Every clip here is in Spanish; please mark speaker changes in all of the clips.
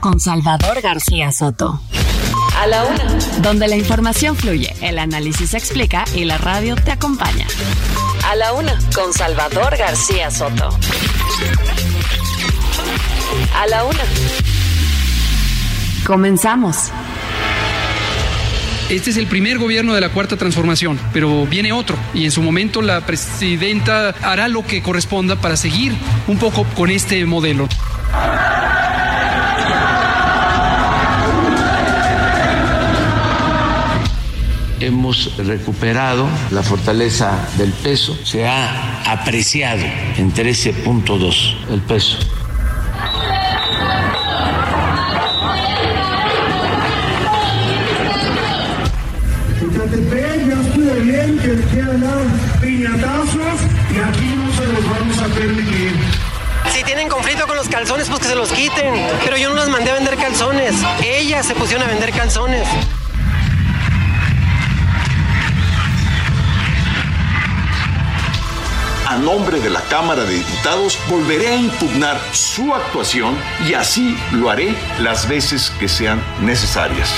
Speaker 1: con Salvador García Soto.
Speaker 2: A la una.
Speaker 1: Donde la información fluye, el análisis se explica y la radio te acompaña.
Speaker 2: A la una con Salvador García Soto. A la una.
Speaker 1: Comenzamos.
Speaker 3: Este es el primer gobierno de la cuarta transformación, pero viene otro y en su momento la presidenta hará lo que corresponda para seguir un poco con este modelo.
Speaker 4: Hemos recuperado la fortaleza del peso, se ha apreciado en 13.2 el peso.
Speaker 5: Ecatepec ya estuvo bien que quieran dar piñatazos y aquí no se los vamos a permitir.
Speaker 6: Si tienen conflicto con los calzones, pues que se los quiten. Pero yo no las mandé a vender calzones. Ellas se pusieron a vender calzones.
Speaker 7: A nombre de la Cámara de Diputados, volveré a impugnar su actuación y así lo haré las veces que sean necesarias.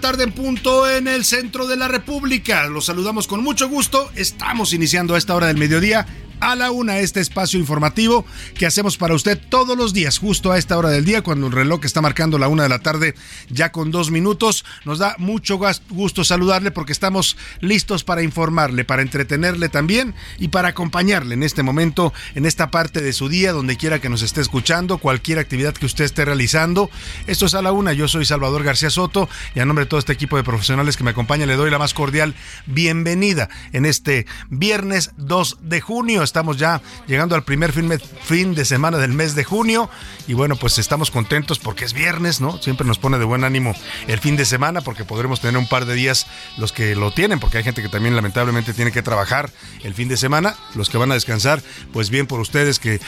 Speaker 8: Tarde en punto en el centro de la República. Los saludamos con mucho gusto. Estamos iniciando a esta hora del mediodía a la una este espacio informativo que hacemos para usted todos los días, justo a esta hora del día, cuando el reloj está marcando la una de la tarde, ya con dos minutos. Nos da mucho gusto saludarle porque estamos listos para informarle, para entretenerle también y para acompañarle en este momento, en esta parte de su día, donde quiera que nos esté escuchando, cualquier actividad que usted esté realizando. Esto es a la una. Yo soy Salvador García Soto y a nombre de todo este equipo de profesionales que me acompaña, le doy la más cordial bienvenida en este viernes 2 de junio estamos ya llegando al primer fin, fin, de semana del mes de junio y bueno, pues estamos contentos porque es viernes, ¿no? Siempre nos pone de buen ánimo el fin de semana porque podremos tener un par de días los que lo tienen, porque hay gente que también lamentablemente tiene que trabajar el fin de semana, los que van a descansar, pues bien por ustedes que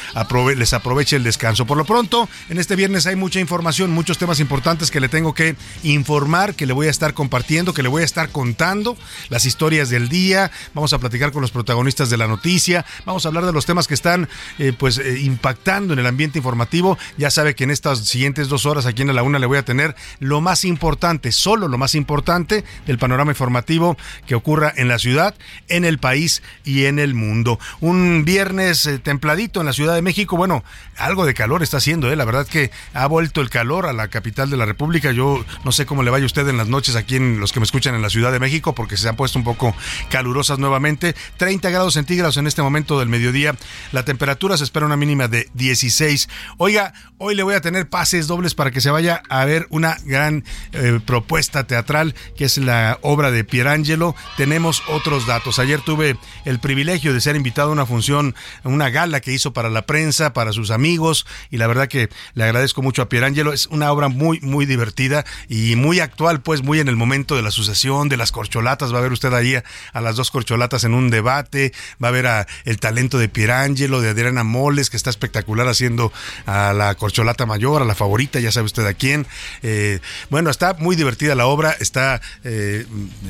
Speaker 8: les aproveche el descanso. Por lo pronto, en este viernes hay mucha información, muchos temas importantes que le tengo que informar, que le voy a estar compartiendo, que le voy a estar contando, las historias del día, vamos a platicar con los protagonistas de la noticia, Vamos a hablar de los temas que están eh, pues eh, impactando en el ambiente informativo. Ya sabe que en estas siguientes dos horas aquí en la una le voy a tener lo más importante, solo lo más importante del panorama informativo que ocurra en la ciudad, en el país y en el mundo. Un viernes eh, templadito en la Ciudad de México. Bueno, algo de calor está haciendo, ¿eh? La verdad que ha vuelto el calor a la capital de la República. Yo no sé cómo le vaya a usted en las noches aquí en los que me escuchan en la Ciudad de México porque se han puesto un poco calurosas nuevamente. 30 grados centígrados en este momento del mediodía. La temperatura se espera una mínima de 16. Oiga, hoy le voy a tener pases dobles para que se vaya a ver una gran eh, propuesta teatral que es la obra de Pierangelo. Tenemos otros datos. Ayer tuve el privilegio de ser invitado a una función, una gala que hizo para la prensa, para sus amigos y la verdad que le agradezco mucho a Pierangelo. Es una obra muy, muy divertida y muy actual, pues muy en el momento de la sucesión, de las corcholatas. Va a ver usted ahí a, a las dos corcholatas en un debate, va a ver a el talento de Pierangelo, de Adriana Moles, que está espectacular haciendo a la corcholata mayor, a la favorita, ya sabe usted a quién. Eh, bueno, está muy divertida la obra, está eh,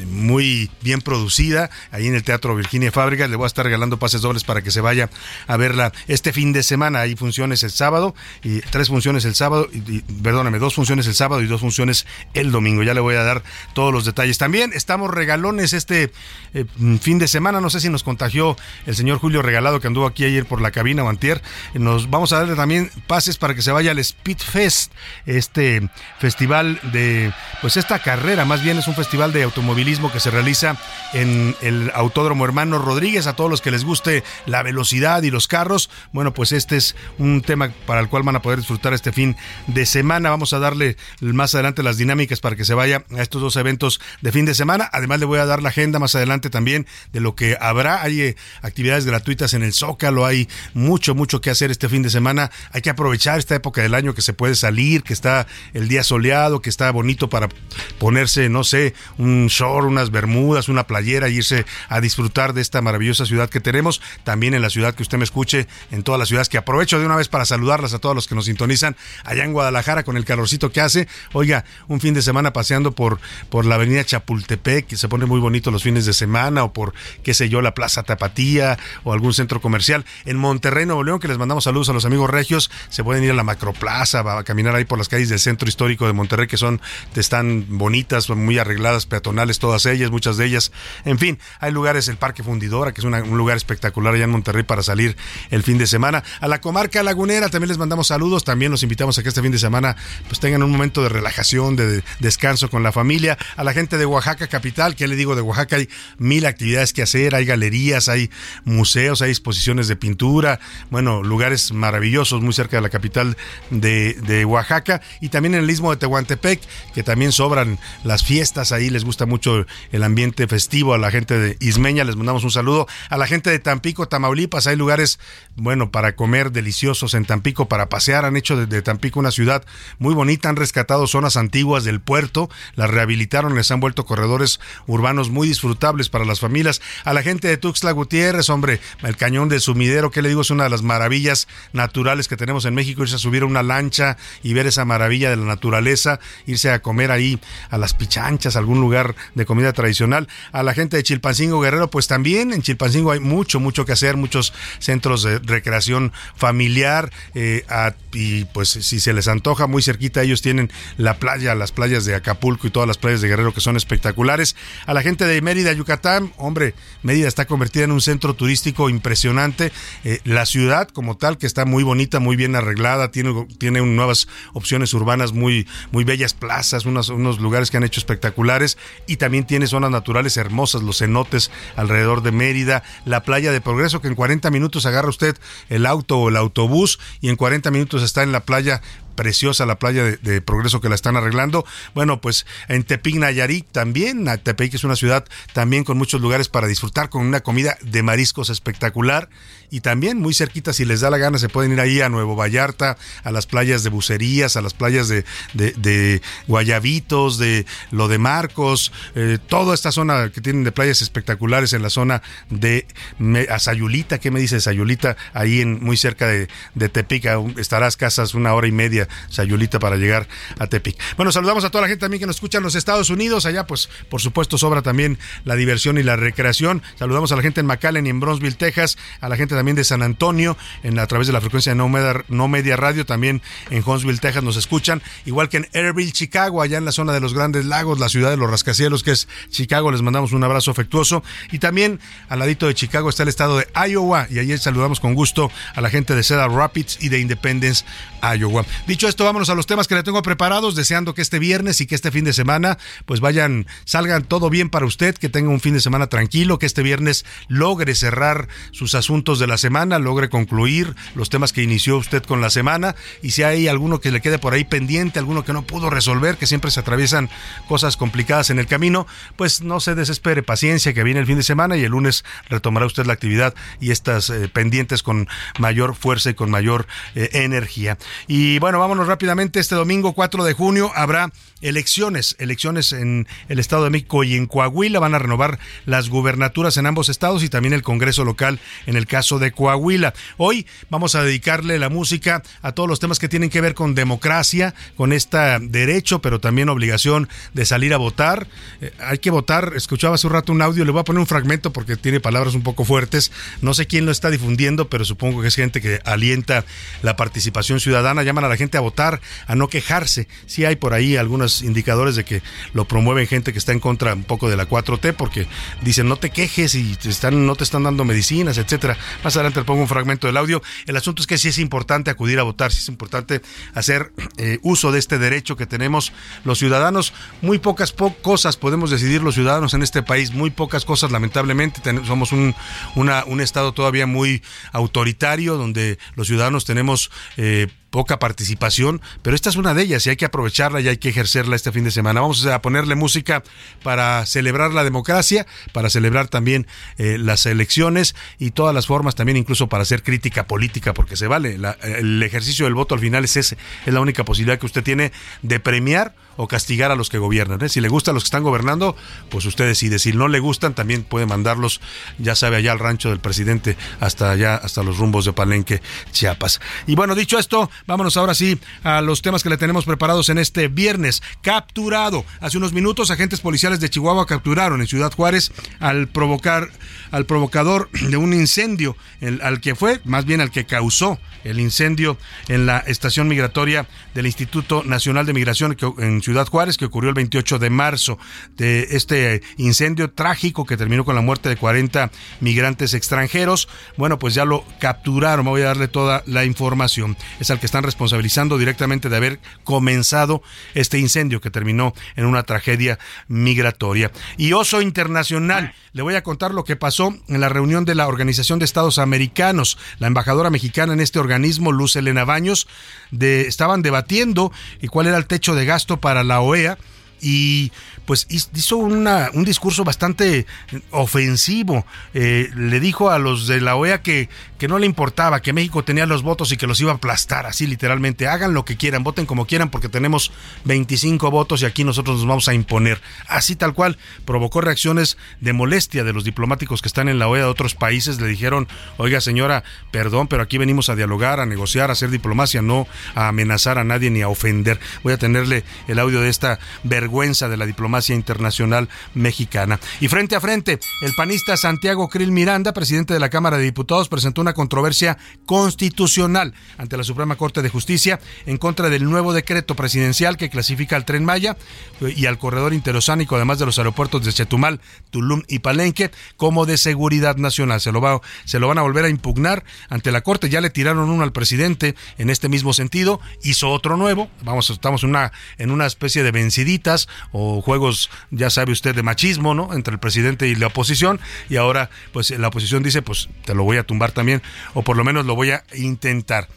Speaker 8: muy bien producida ahí en el Teatro Virginia Fábrica. Le voy a estar regalando pases dobles para que se vaya a verla este fin de semana. Hay funciones el sábado y tres funciones el sábado, perdóname, dos funciones el sábado y dos funciones el domingo. Ya le voy a dar todos los detalles. También estamos regalones este eh, fin de semana. No sé si nos contagió el señor Julio regalado que anduvo aquí ayer por la cabina o Nos vamos a darle también pases para que se vaya al Speed Fest, este festival de, pues esta carrera, más bien es un festival de automovilismo que se realiza en el Autódromo Hermano Rodríguez. A todos los que les guste la velocidad y los carros, bueno, pues este es un tema para el cual van a poder disfrutar este fin de semana. Vamos a darle más adelante las dinámicas para que se vaya a estos dos eventos de fin de semana. Además le voy a dar la agenda más adelante también de lo que habrá. Hay eh, actividades gratuitas en el Zócalo, hay mucho, mucho que hacer este fin de semana. Hay que aprovechar esta época del año que se puede salir, que está el día soleado, que está bonito para ponerse, no sé, un short, unas bermudas, una playera e irse a disfrutar de esta maravillosa ciudad que tenemos. También en la ciudad que usted me escuche, en todas las ciudades que aprovecho de una vez para saludarlas a todos los que nos sintonizan allá en Guadalajara con el calorcito que hace. Oiga, un fin de semana paseando por, por la avenida Chapultepec, que se pone muy bonito los fines de semana, o por, qué sé yo, la Plaza Tapatía, o algún centro comercial. En Monterrey, Nuevo León, que les mandamos saludos a los amigos regios, se pueden ir a la Macroplaza, a caminar ahí por las calles del centro histórico de Monterrey, que son, están bonitas, muy arregladas, peatonales, todas ellas, muchas de ellas. En fin, hay lugares, el Parque Fundidora, que es un lugar espectacular allá en Monterrey para salir el fin de semana. A la comarca lagunera también les mandamos saludos, también los invitamos a que este fin de semana pues tengan un momento de relajación, de, descanso con la familia. A la gente de Oaxaca capital, que le digo de Oaxaca, hay mil actividades que hacer, hay galerías, hay museos, hay exposiciones de pintura, bueno, lugares maravillosos muy cerca de la capital de, de Oaxaca y también en el istmo de Tehuantepec, que también sobran las fiestas ahí, les gusta mucho el ambiente festivo a la gente de Ismeña, les mandamos un saludo. A la gente de Tampico, Tamaulipas, hay lugares, bueno, para comer deliciosos en Tampico, para pasear, han hecho de, Tampico una ciudad muy bonita, han rescatado zonas antiguas del puerto, las rehabilitaron, les han vuelto corredores urbanos muy disfrutables para las familias. A la gente de Tuxtla Gutiérrez, hombre, el cañón de Sumidero, que le digo, es una de las maravillas naturales que tenemos en México, irse a subir a una lancha y ver esa maravilla de la naturaleza, irse a comer ahí a las pichanchas, algún lugar de comida tradicional. A la gente de Chilpancingo Guerrero, pues también en Chilpancingo hay mucho, mucho que hacer, muchos centros de recreación familiar eh, y pues si se les antoja muy cerquita ellos tienen la playa, las playas de Acapulco y todas las playas de Guerrero que son espectaculares. A la gente de Mérida, Yucatán, hombre, Mérida está convertida en un centro turístico impresionante. Eh, la ciudad como tal que está muy bonita, muy bien arreglada, tiene, tiene nuevas opciones urbanas muy, muy bellas plazas, unos, unos lugares que han hecho espectaculares y también tiene zonas naturales hermosas, los cenotes alrededor de Mérida, la playa de Progreso que en 40 minutos agarra usted el auto o el autobús y en 40 minutos está en la playa preciosa la playa de, Progreso que la están arreglando. Bueno, pues en Tepic, Nayarit también. Tepic es una ciudad también con muchos lugares para disfrutar con una comida de mariscos espectacular. Y también muy cerquita, si les da la gana, se pueden ir ahí a Nuevo Vallarta, a las playas de Bucerías, a las playas de, de, Guayabitos, de lo de Marcos, eh, toda esta zona que tienen de playas espectaculares en la zona de Sayulita. ¿Qué me dice Sayulita? Ahí en, muy cerca de, de Tepic, estarás casas una hora y media Sayulita para llegar a Tepic. Bueno, saludamos a toda la gente también que nos escucha en los Estados Unidos. Allá, pues, por supuesto, sobra también la diversión y la recreación. Saludamos a la gente en McAllen y en Bronzeville, Texas, a la gente también de San Antonio, en, a través de la frecuencia de no Media, no Media Radio, también en Huntsville, Texas, nos escuchan. Igual que en Airville, Chicago, allá en la zona de los Grandes Lagos, la ciudad de los rascacielos, que es Chicago. Les mandamos un abrazo afectuoso. Y también al ladito de Chicago está el estado de Iowa, y allí saludamos con gusto a la gente de Cedar Rapids y de Independence, Dicho esto, vámonos a los temas que le tengo preparados, deseando que este viernes y que este fin de semana pues vayan, salgan todo bien para usted, que tenga un fin de semana tranquilo, que este viernes logre cerrar sus asuntos de la semana, logre concluir los temas que inició usted con la semana y si hay alguno que le quede por ahí pendiente, alguno que no pudo resolver, que siempre se atraviesan cosas complicadas en el camino, pues no se desespere, paciencia, que viene el fin de semana y el lunes retomará usted la actividad y estas eh, pendientes con mayor fuerza y con mayor eh, energía. Y bueno, vámonos rápidamente. Este domingo 4 de junio habrá elecciones, elecciones en el Estado de México y en Coahuila. Van a renovar las gubernaturas en ambos estados y también el Congreso local en el caso de Coahuila. Hoy vamos a dedicarle la música a todos los temas que tienen que ver con democracia, con este derecho, pero también obligación de salir a votar. Eh, hay que votar. Escuchaba hace un rato un audio, le voy a poner un fragmento porque tiene palabras un poco fuertes. No sé quién lo está difundiendo, pero supongo que es gente que alienta la participación ciudadana. Llaman a la gente a votar, a no quejarse. Sí hay por ahí algunos indicadores de que lo promueven gente que está en contra un poco de la 4T porque dicen no te quejes y están, no te están dando medicinas, etcétera. Más adelante le pongo un fragmento del audio. El asunto es que sí es importante acudir a votar, sí es importante hacer eh, uso de este derecho que tenemos los ciudadanos. Muy pocas cosas podemos decidir los ciudadanos en este país, muy pocas cosas lamentablemente. somos un, un estado todavía muy autoritario donde los ciudadanos tenemos eh, poca participación, pero esta es una de ellas y hay que aprovecharla y hay que ejercerla este fin de semana. Vamos a ponerle música para celebrar la democracia, para celebrar también eh, las elecciones y todas las formas, también incluso para hacer crítica política, porque se vale. el ejercicio del voto al final es ese, es la única posibilidad que usted tiene de premiar o castigar a los que gobiernan. ¿eh? Si le gustan los que están gobernando, pues usted decide. Si no le gustan, también puede mandarlos, ya sabe, allá al rancho del presidente, hasta allá, hasta los rumbos de Palenque, Chiapas. Y bueno, dicho esto, vámonos ahora sí a los temas que le tenemos preparados en este viernes. Capturado. Hace unos minutos, agentes policiales de Chihuahua capturaron en Ciudad Juárez al provocar, al provocador de un incendio, al que fue, más bien al que causó el incendio en la estación migratoria del Instituto Nacional de Migración en Ciudad Juárez, que ocurrió el 28 de marzo, de este incendio trágico que terminó con la muerte de 40 migrantes extranjeros. Bueno, pues ya lo capturaron, voy a darle toda la información. Es al que están responsabilizando directamente de haber comenzado este incendio que terminó en una tragedia migratoria. Y Oso Internacional, le voy a contar lo que pasó en la reunión de la Organización de Estados Americanos. La embajadora mexicana en este organismo, Luz Elena Baños, de, estaban debatiendo y cuál era el techo de gasto para la OEA y pues hizo un discurso bastante ofensivo. Eh, le dijo a los de la OEA que, que no le importaba, que México tenía los votos y que los iba a aplastar, así literalmente. Hagan lo que quieran, voten como quieran, porque tenemos 25 votos y aquí nosotros nos vamos a imponer. Así tal cual, provocó reacciones de molestia de los diplomáticos que están en la OEA de otros países. Le dijeron, oiga señora, perdón, pero aquí venimos a dialogar, a negociar, a hacer diplomacia, no a amenazar a nadie ni a ofender. Voy a tenerle el audio de esta vergüenza de la diplomacia internacional mexicana. Y frente a frente, el panista Santiago Krill Miranda, presidente de la Cámara de Diputados, presentó una controversia constitucional ante la Suprema Corte de Justicia en contra del nuevo decreto presidencial que clasifica al tren Maya y al corredor interoceánico, además de los aeropuertos de Chetumal, Tulum y Palenque, como de seguridad nacional. Se lo, va, se lo van a volver a impugnar ante la Corte. Ya le tiraron uno al presidente en este mismo sentido, hizo otro nuevo. Vamos, estamos en una, en una especie de venciditas o ya sabe usted, de machismo, ¿no? Entre el presidente y la oposición. Y ahora, pues la oposición dice, pues te lo voy a tumbar también, o por lo menos lo voy a intentar.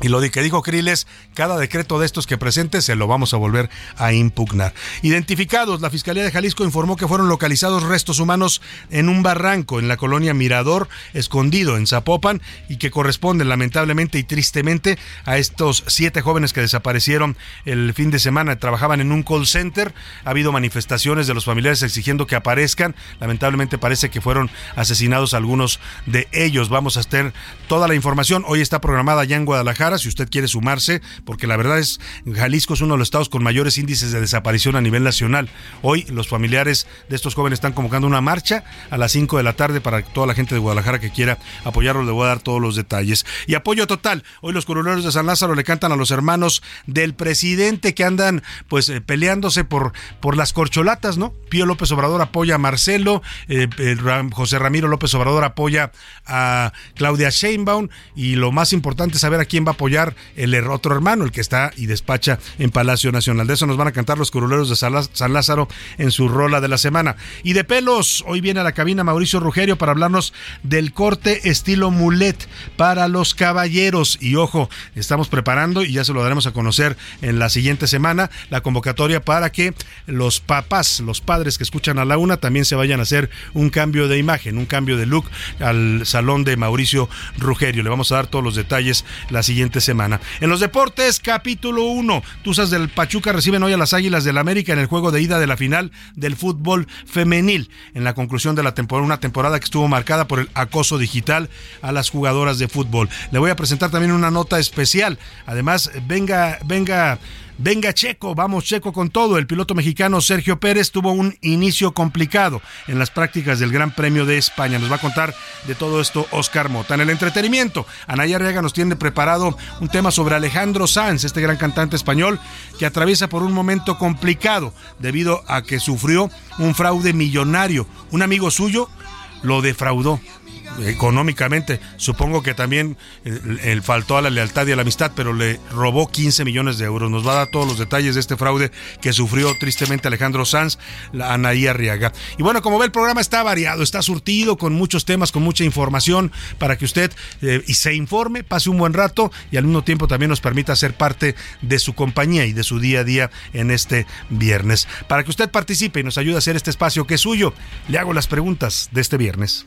Speaker 8: Y lo que dijo Kriles, cada decreto de estos que presente se lo vamos a volver a impugnar. Identificados, la Fiscalía de Jalisco informó que fueron localizados restos humanos en un barranco en la colonia Mirador, escondido en Zapopan, y que corresponden lamentablemente y tristemente a estos siete jóvenes que desaparecieron el fin de semana. Trabajaban en un call center. Ha habido manifestaciones de los familiares exigiendo que aparezcan. Lamentablemente parece que fueron asesinados algunos de ellos. Vamos a tener toda la información. Hoy está programada ya en Guadalajara si usted quiere sumarse, porque la verdad es Jalisco es uno de los estados con mayores índices de desaparición a nivel nacional. Hoy los familiares de estos jóvenes están convocando una marcha a las 5 de la tarde para toda la gente de Guadalajara que quiera apoyarlo, le voy a dar todos los detalles. Y apoyo total, hoy los curuleros de San Lázaro le cantan a los hermanos del presidente que andan pues eh, peleándose por, por las corcholatas, ¿no? Pío López Obrador apoya a Marcelo, eh, José Ramiro López Obrador apoya a Claudia Sheinbaum y lo más importante es saber a quién va a apoyar el otro hermano, el que está y despacha en Palacio Nacional. De eso nos van a cantar los curuleros de San Lázaro en su rola de la semana. Y de pelos, hoy viene a la cabina Mauricio Rugerio para hablarnos del corte estilo mulet para los caballeros. Y ojo, estamos preparando y ya se lo daremos a conocer en la siguiente semana la convocatoria para que los papás, los padres que escuchan a la una también se vayan a hacer un cambio de imagen, un cambio de look al salón de Mauricio Rugerio. Le vamos a dar todos los detalles la siguiente En los deportes, capítulo 1. Tuzas del Pachuca reciben hoy a las Águilas del América en el juego de ida de la final del fútbol femenil. En la conclusión de la temporada, una temporada que estuvo marcada por el acoso digital a las jugadoras de fútbol. Le voy a presentar también una nota especial. Además, venga, venga Venga Checo, vamos Checo con todo. El piloto mexicano Sergio Pérez tuvo un inicio complicado en las prácticas del Gran Premio de España. Nos va a contar de todo esto Oscar Mota. En el entretenimiento, Anaya Arriaga nos tiene preparado un tema sobre Alejandro Sanz, este gran cantante español que atraviesa por un momento complicado debido a que sufrió un fraude millonario. Un amigo suyo lo defraudó económicamente. Supongo que también él, faltó a la lealtad y a la amistad, pero le robó 15 millones de euros. Nos va a dar todos los detalles de este fraude que sufrió tristemente Alejandro Sanz, la Anaí Arriaga. Y bueno, como ve, el programa está variado, está surtido con muchos temas, con mucha información para que usted eh, y se informe, pase un buen rato y al mismo tiempo también nos permita ser parte de su compañía y de su día a día en este viernes. Para que usted participe y nos ayude a hacer este espacio que es suyo, le hago las preguntas de este viernes.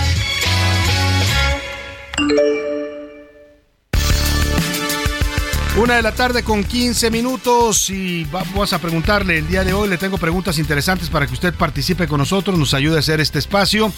Speaker 8: Una de la tarde con 15 minutos y vamos a preguntarle el día de hoy. Le tengo preguntas interesantes para que usted participe con nosotros, nos ayude a hacer este espacio.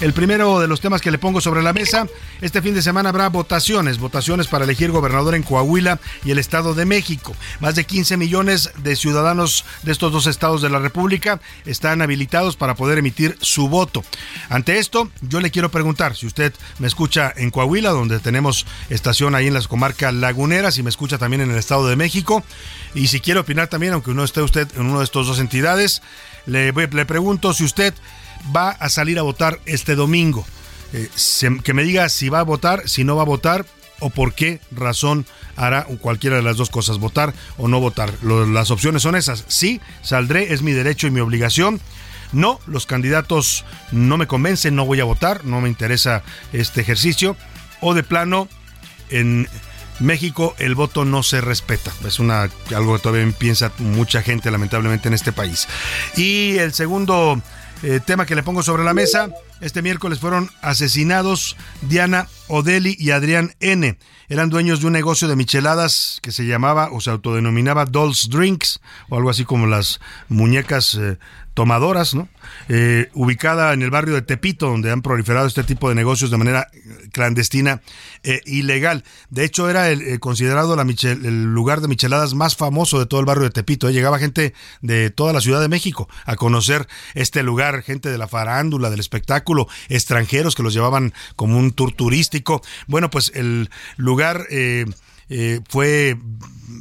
Speaker 8: El primero de los temas que le pongo sobre la mesa, este fin de semana habrá votaciones, votaciones para elegir gobernador en Coahuila y el Estado de México. Más de 15 millones de ciudadanos de estos dos estados de la República están habilitados para poder emitir su voto. Ante esto, yo le quiero preguntar, si usted me escucha en Coahuila, donde tenemos estación ahí en las comarcas laguneras, y me escucha también en el Estado de México. Y si quiere opinar también, aunque no esté usted en una de estas dos entidades, le, pregunto si usted va a salir a votar este domingo. Eh, que me diga si va a votar, si no va a votar o por qué razón hará cualquiera de las dos cosas, votar o no votar. las opciones son esas. Sí, saldré, es mi derecho y mi obligación. No, los candidatos no me convencen, no voy a votar, no me interesa este ejercicio. O de plano, en México el voto no se respeta. Es una algo que todavía piensa mucha gente lamentablemente en este país. Y el segundo eh, tema que le pongo sobre la mesa, este miércoles fueron asesinados Diana Odeli y Adrián N. Eran dueños de un negocio de micheladas que se llamaba o se autodenominaba Dolls Drinks o algo así como las muñecas eh, tomadoras, ¿no? Eh, ubicada en el barrio de Tepito, donde han proliferado este tipo de negocios de manera clandestina e ilegal. De hecho, era el, eh, considerado el lugar de micheladas más famoso de todo el barrio de Tepito. Llegaba gente de toda la Ciudad de México a conocer este lugar, gente de la farándula, del espectáculo, extranjeros que los llevaban como un tour turístico. Bueno, pues el lugar... Eh, fue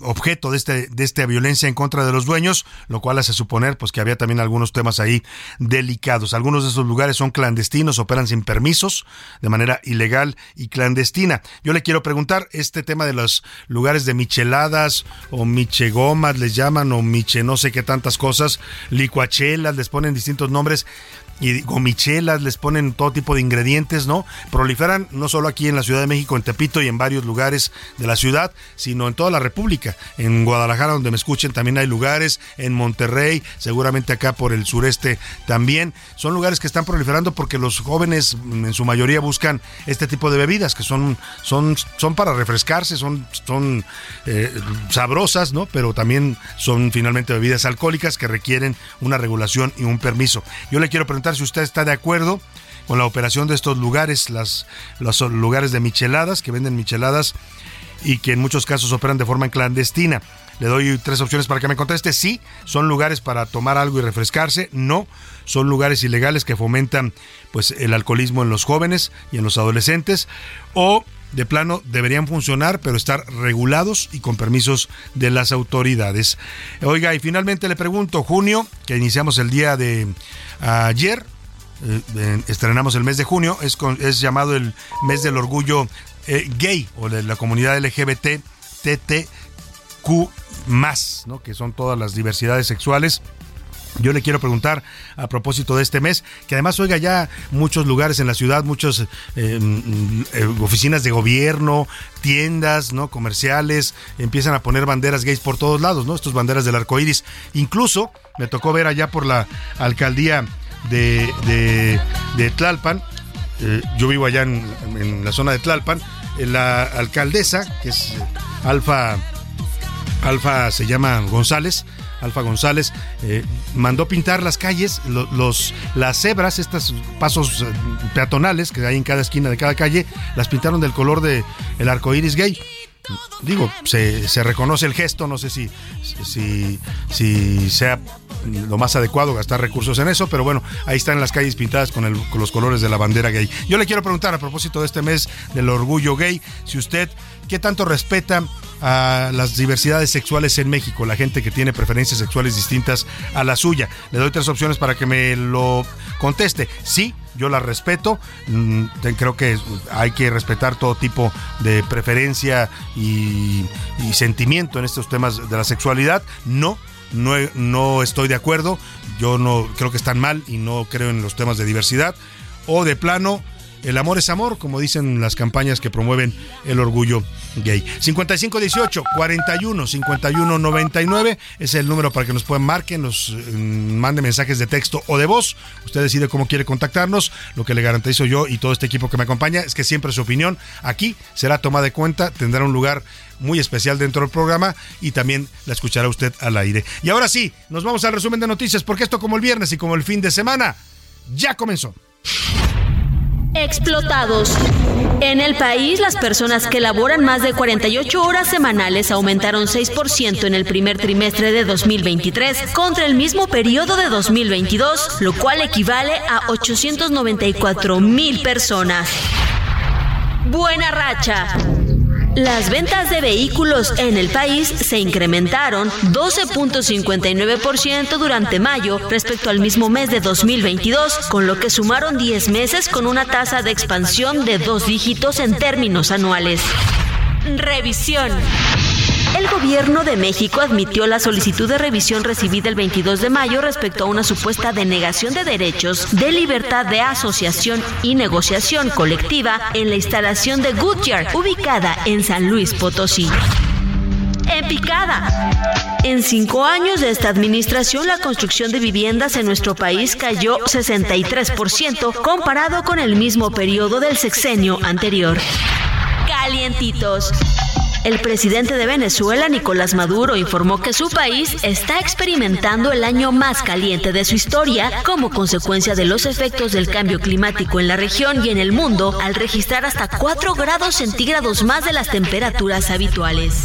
Speaker 8: objeto de, este, de esta violencia en contra de los dueños, lo cual hace suponer pues, que había también algunos temas ahí delicados. Algunos de esos lugares son clandestinos, operan sin permisos, de manera ilegal y clandestina. Yo le quiero preguntar, este tema de los lugares de micheladas o michegomas les llaman, o miche no sé qué tantas cosas, licuachelas, les ponen distintos nombres y gomichelas, les ponen todo tipo de ingredientes, ¿no? Proliferan no solo aquí en la Ciudad de México, en Tepito y en varios lugares de la ciudad, sino en toda la República. En Guadalajara, donde me escuchen, también hay lugares, en Monterrey, seguramente acá por el sureste también. Son lugares que están proliferando porque los jóvenes en su mayoría buscan este tipo de bebidas que son, son, son para refrescarse, son, son eh, sabrosas, ¿no? Pero también son finalmente bebidas alcohólicas que requieren una regulación y un permiso. Yo le quiero preguntar si usted está de acuerdo con la operación de estos lugares, las, los lugares de micheladas, que venden micheladas y que en muchos casos operan de forma clandestina. Le doy tres opciones para que me conteste. Sí, son lugares para tomar algo y refrescarse. No, son lugares ilegales que fomentan pues el alcoholismo en los jóvenes y en los adolescentes. O de plano deberían funcionar, pero estar regulados y con permisos de las autoridades. Oiga, y finalmente le pregunto, junio, que iniciamos el día de ayer, eh, estrenamos el mes de junio, es, es llamado el mes del orgullo eh, gay o de la comunidad LGBT, TTQ, ¿no? que son todas las diversidades sexuales. Yo le quiero preguntar a propósito de este mes, que además oiga ya muchos lugares en la ciudad, muchas eh, mm, oficinas de gobierno, tiendas, ¿no? Comerciales, empiezan a poner banderas gays por todos lados, ¿no? Estas banderas del arco iris. Incluso me tocó ver allá por la alcaldía de, de, Tlalpan, eh, yo vivo allá en, la zona de Tlalpan, eh, la alcaldesa, que es Alfa, Alfa se llama González, Alfa González, eh, mandó pintar las calles, los, las cebras, estos pasos eh, peatonales que hay en cada esquina de cada calle, las pintaron del color de el arco iris gay digo, se, se, reconoce el gesto, no sé si, si, si sea lo más adecuado gastar recursos en eso, pero bueno, ahí están las calles pintadas con, el, con los colores de la bandera gay. Yo le quiero preguntar a propósito de este mes del orgullo gay, si usted, ¿qué tanto respeta a las diversidades sexuales en México, la gente que tiene preferencias sexuales distintas a la suya? Le doy tres opciones para que me lo conteste. Sí, yo la respeto. Mm, creo que hay que respetar todo tipo de preferencia y, sentimiento en estos temas de la sexualidad. No, no, no estoy de acuerdo, yo no creo que están mal y no creo en los temas de diversidad, o de plano, el amor es amor, como dicen las campañas que promueven el orgullo gay. 5518 41 51 99 es el número para que nos puedan marquen, nos mm, mande mensajes de texto o de voz. Usted decide cómo quiere contactarnos. Lo que le garantizo yo y todo este equipo que me acompaña es que siempre su opinión aquí será tomada de cuenta, tendrá un lugar muy especial dentro del programa y también la escuchará usted al aire. Y ahora sí, nos vamos al resumen de noticias porque esto como el viernes y como el fin de semana ya comenzó.
Speaker 9: Explotados. En el país, las personas que laboran más de 48 horas semanales aumentaron 6% en el primer trimestre de 2023 contra el mismo periodo de 2022, lo cual equivale a 894 mil personas. Buena racha. Las ventas de vehículos en el país se incrementaron 12.59% durante mayo respecto al mismo mes de 2022, con lo que sumaron 10 meses con una tasa de expansión de dos dígitos en términos anuales. Revisión. El gobierno de México admitió la solicitud de revisión recibida el 22 de mayo respecto a una supuesta denegación de derechos de libertad de asociación y negociación colectiva en la instalación de Goodyear, ubicada en San Luis Potosí. En picada. En cinco años de esta administración, la construcción de viviendas en nuestro país cayó 63% comparado con el mismo periodo del sexenio anterior. Calientitos. El presidente de Venezuela, Nicolás Maduro, informó que su país está experimentando el año más caliente de su historia como consecuencia de los efectos del cambio climático en la región y en el mundo al registrar hasta 4 grados centígrados más de las temperaturas habituales.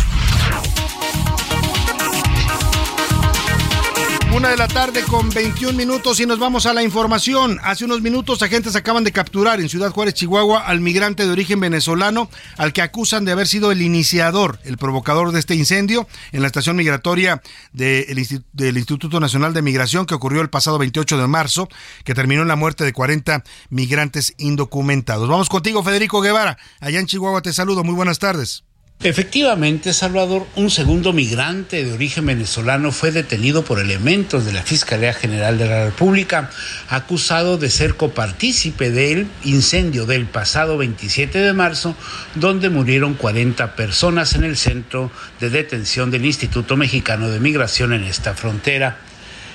Speaker 8: Una de la tarde con 21 minutos y nos vamos a la información. Hace unos minutos agentes acaban de capturar en Ciudad Juárez, Chihuahua, al migrante de origen venezolano al que acusan de haber sido el iniciador, el provocador de este incendio en la estación migratoria del Instituto Nacional de Migración que ocurrió el pasado 28 de marzo, que terminó en la muerte de 40 migrantes indocumentados. Vamos contigo, Federico Guevara. Allá en Chihuahua te saludo. Muy buenas tardes.
Speaker 10: Efectivamente, Salvador, un segundo migrante de origen venezolano fue detenido por elementos de la Fiscalía General de la República, acusado de ser copartícipe del incendio del pasado 27 de marzo, donde murieron 40 personas en el centro de detención del Instituto Mexicano de Migración en esta frontera.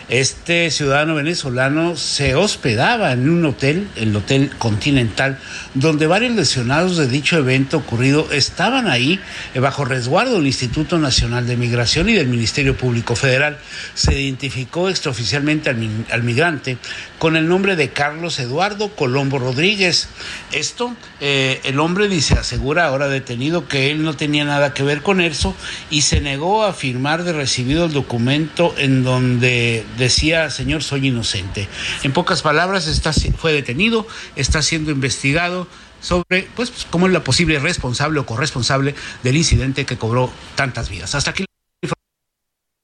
Speaker 10: Este ciudadano venezolano se hospedaba en un hotel, el Hotel Continental, donde varios lesionados de dicho evento ocurrido estaban ahí eh, bajo resguardo del Instituto Nacional de Migración y del Ministerio Público Federal. Se identificó extraoficialmente al, migrante con el nombre de Carlos Eduardo Colombo Rodríguez. Esto, eh, el hombre dice, asegura ahora detenido que él no tenía nada que ver con eso y se negó a firmar de recibido el documento en donde decía, señor, soy inocente. En pocas palabras, está, fue detenido, está siendo investigado sobre pues, cómo es la posible responsable o corresponsable del incidente que cobró tantas vidas. Hasta aquí.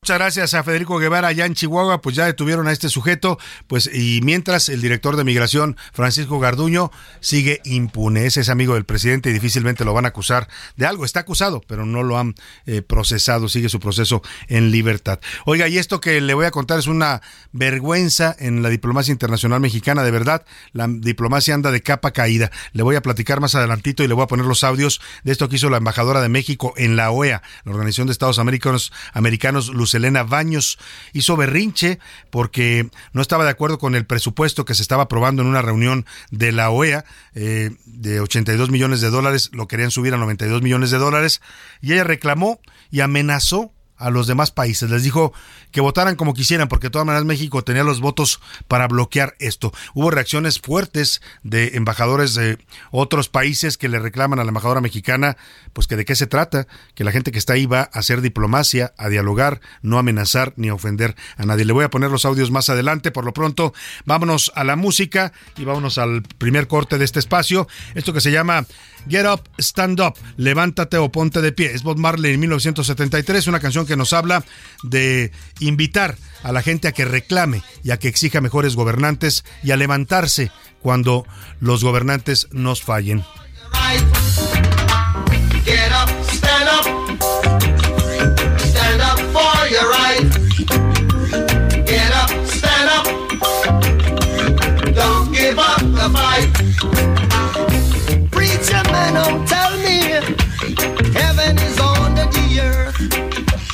Speaker 8: Muchas gracias a Federico Guevara allá en Chihuahua, pues ya detuvieron a este sujeto, pues y mientras el director de migración, Francisco Garduño, sigue impune. Ese es amigo del presidente y difícilmente lo van a acusar de algo. Está acusado, pero no lo han eh, procesado, sigue su proceso en libertad. Oiga, y esto que le voy a contar es una vergüenza en la diplomacia internacional mexicana, de verdad, la diplomacia anda de capa caída. Le voy a platicar más adelantito y le voy a poner los audios de esto que hizo la embajadora de México en la OEA, la Organización de Estados Americanos, Americanos, Elena Baños hizo berrinche porque no estaba de acuerdo con el presupuesto que se estaba aprobando en una reunión de la OEA eh, de 82 millones de dólares, lo querían subir a 92 millones de dólares, y ella reclamó y amenazó a los demás países. Les dijo que votaran como quisieran, porque de todas maneras México tenía los votos para bloquear esto. Hubo reacciones fuertes de embajadores de otros países que le reclaman a la embajadora mexicana, pues que de qué se trata, que la gente que está ahí va a hacer diplomacia, a dialogar, no amenazar ni ofender a nadie. Le voy a poner los audios más adelante. Por lo pronto, vámonos a la música y vámonos al primer corte de este espacio. Esto que se llama Get Up, Stand Up, levántate o ponte de pie. Es Bob Marley en 1973, una canción que nos habla de invitar a la gente a que reclame y a que exija mejores gobernantes y a levantarse cuando los gobernantes nos fallen.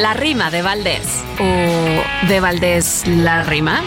Speaker 9: La rima de Valdés. ¿O de Valdés la rima?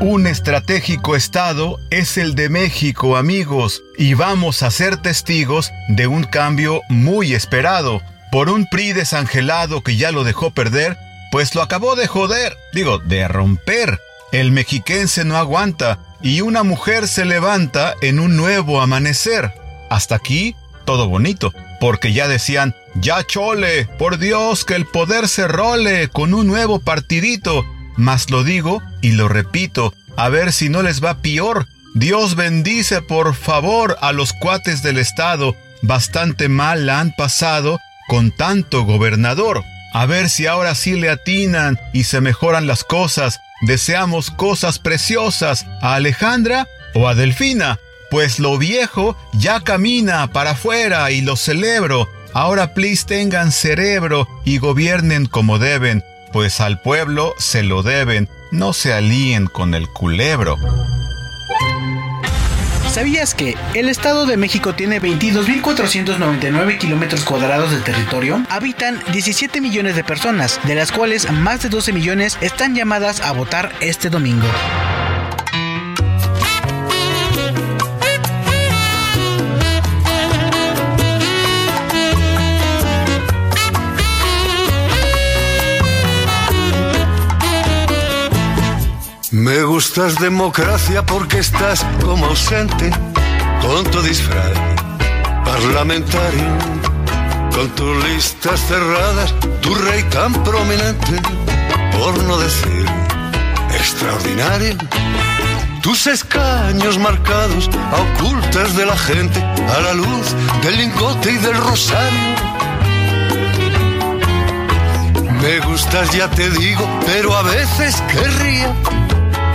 Speaker 11: Un estratégico estado es el de México, amigos, y vamos a ser testigos de un cambio muy esperado. Por un PRI desangelado que ya lo dejó perder, pues lo acabó de joder, digo, de romper. El mexiquense no aguanta y una mujer se levanta en un nuevo amanecer. Hasta aquí, todo bonito, porque ya decían, ya chole, por Dios que el poder se role con un nuevo partidito. Mas lo digo y lo repito, a ver si no les va peor. Dios bendice por favor a los cuates del Estado. Bastante mal la han pasado con tanto gobernador. A ver si ahora sí le atinan y se mejoran las cosas. Deseamos cosas preciosas a Alejandra o a Delfina, pues lo viejo ya camina para afuera y lo celebro. Ahora please tengan cerebro y gobiernen como deben, pues al pueblo se lo deben, no se alíen con el culebro.
Speaker 10: ¿Sabías que el Estado de México tiene 22.499 kilómetros cuadrados de territorio? Habitan 17 millones de personas, de las cuales más de 12 millones están llamadas a votar este domingo.
Speaker 12: Me gustas democracia porque estás como ausente con tu disfraz parlamentario, con tus listas cerradas, tu rey tan prominente, por no decir extraordinario. Tus escaños marcados a ocultas de la gente a la luz del lingote y del rosario. Me gustas, ya te digo, pero a veces querría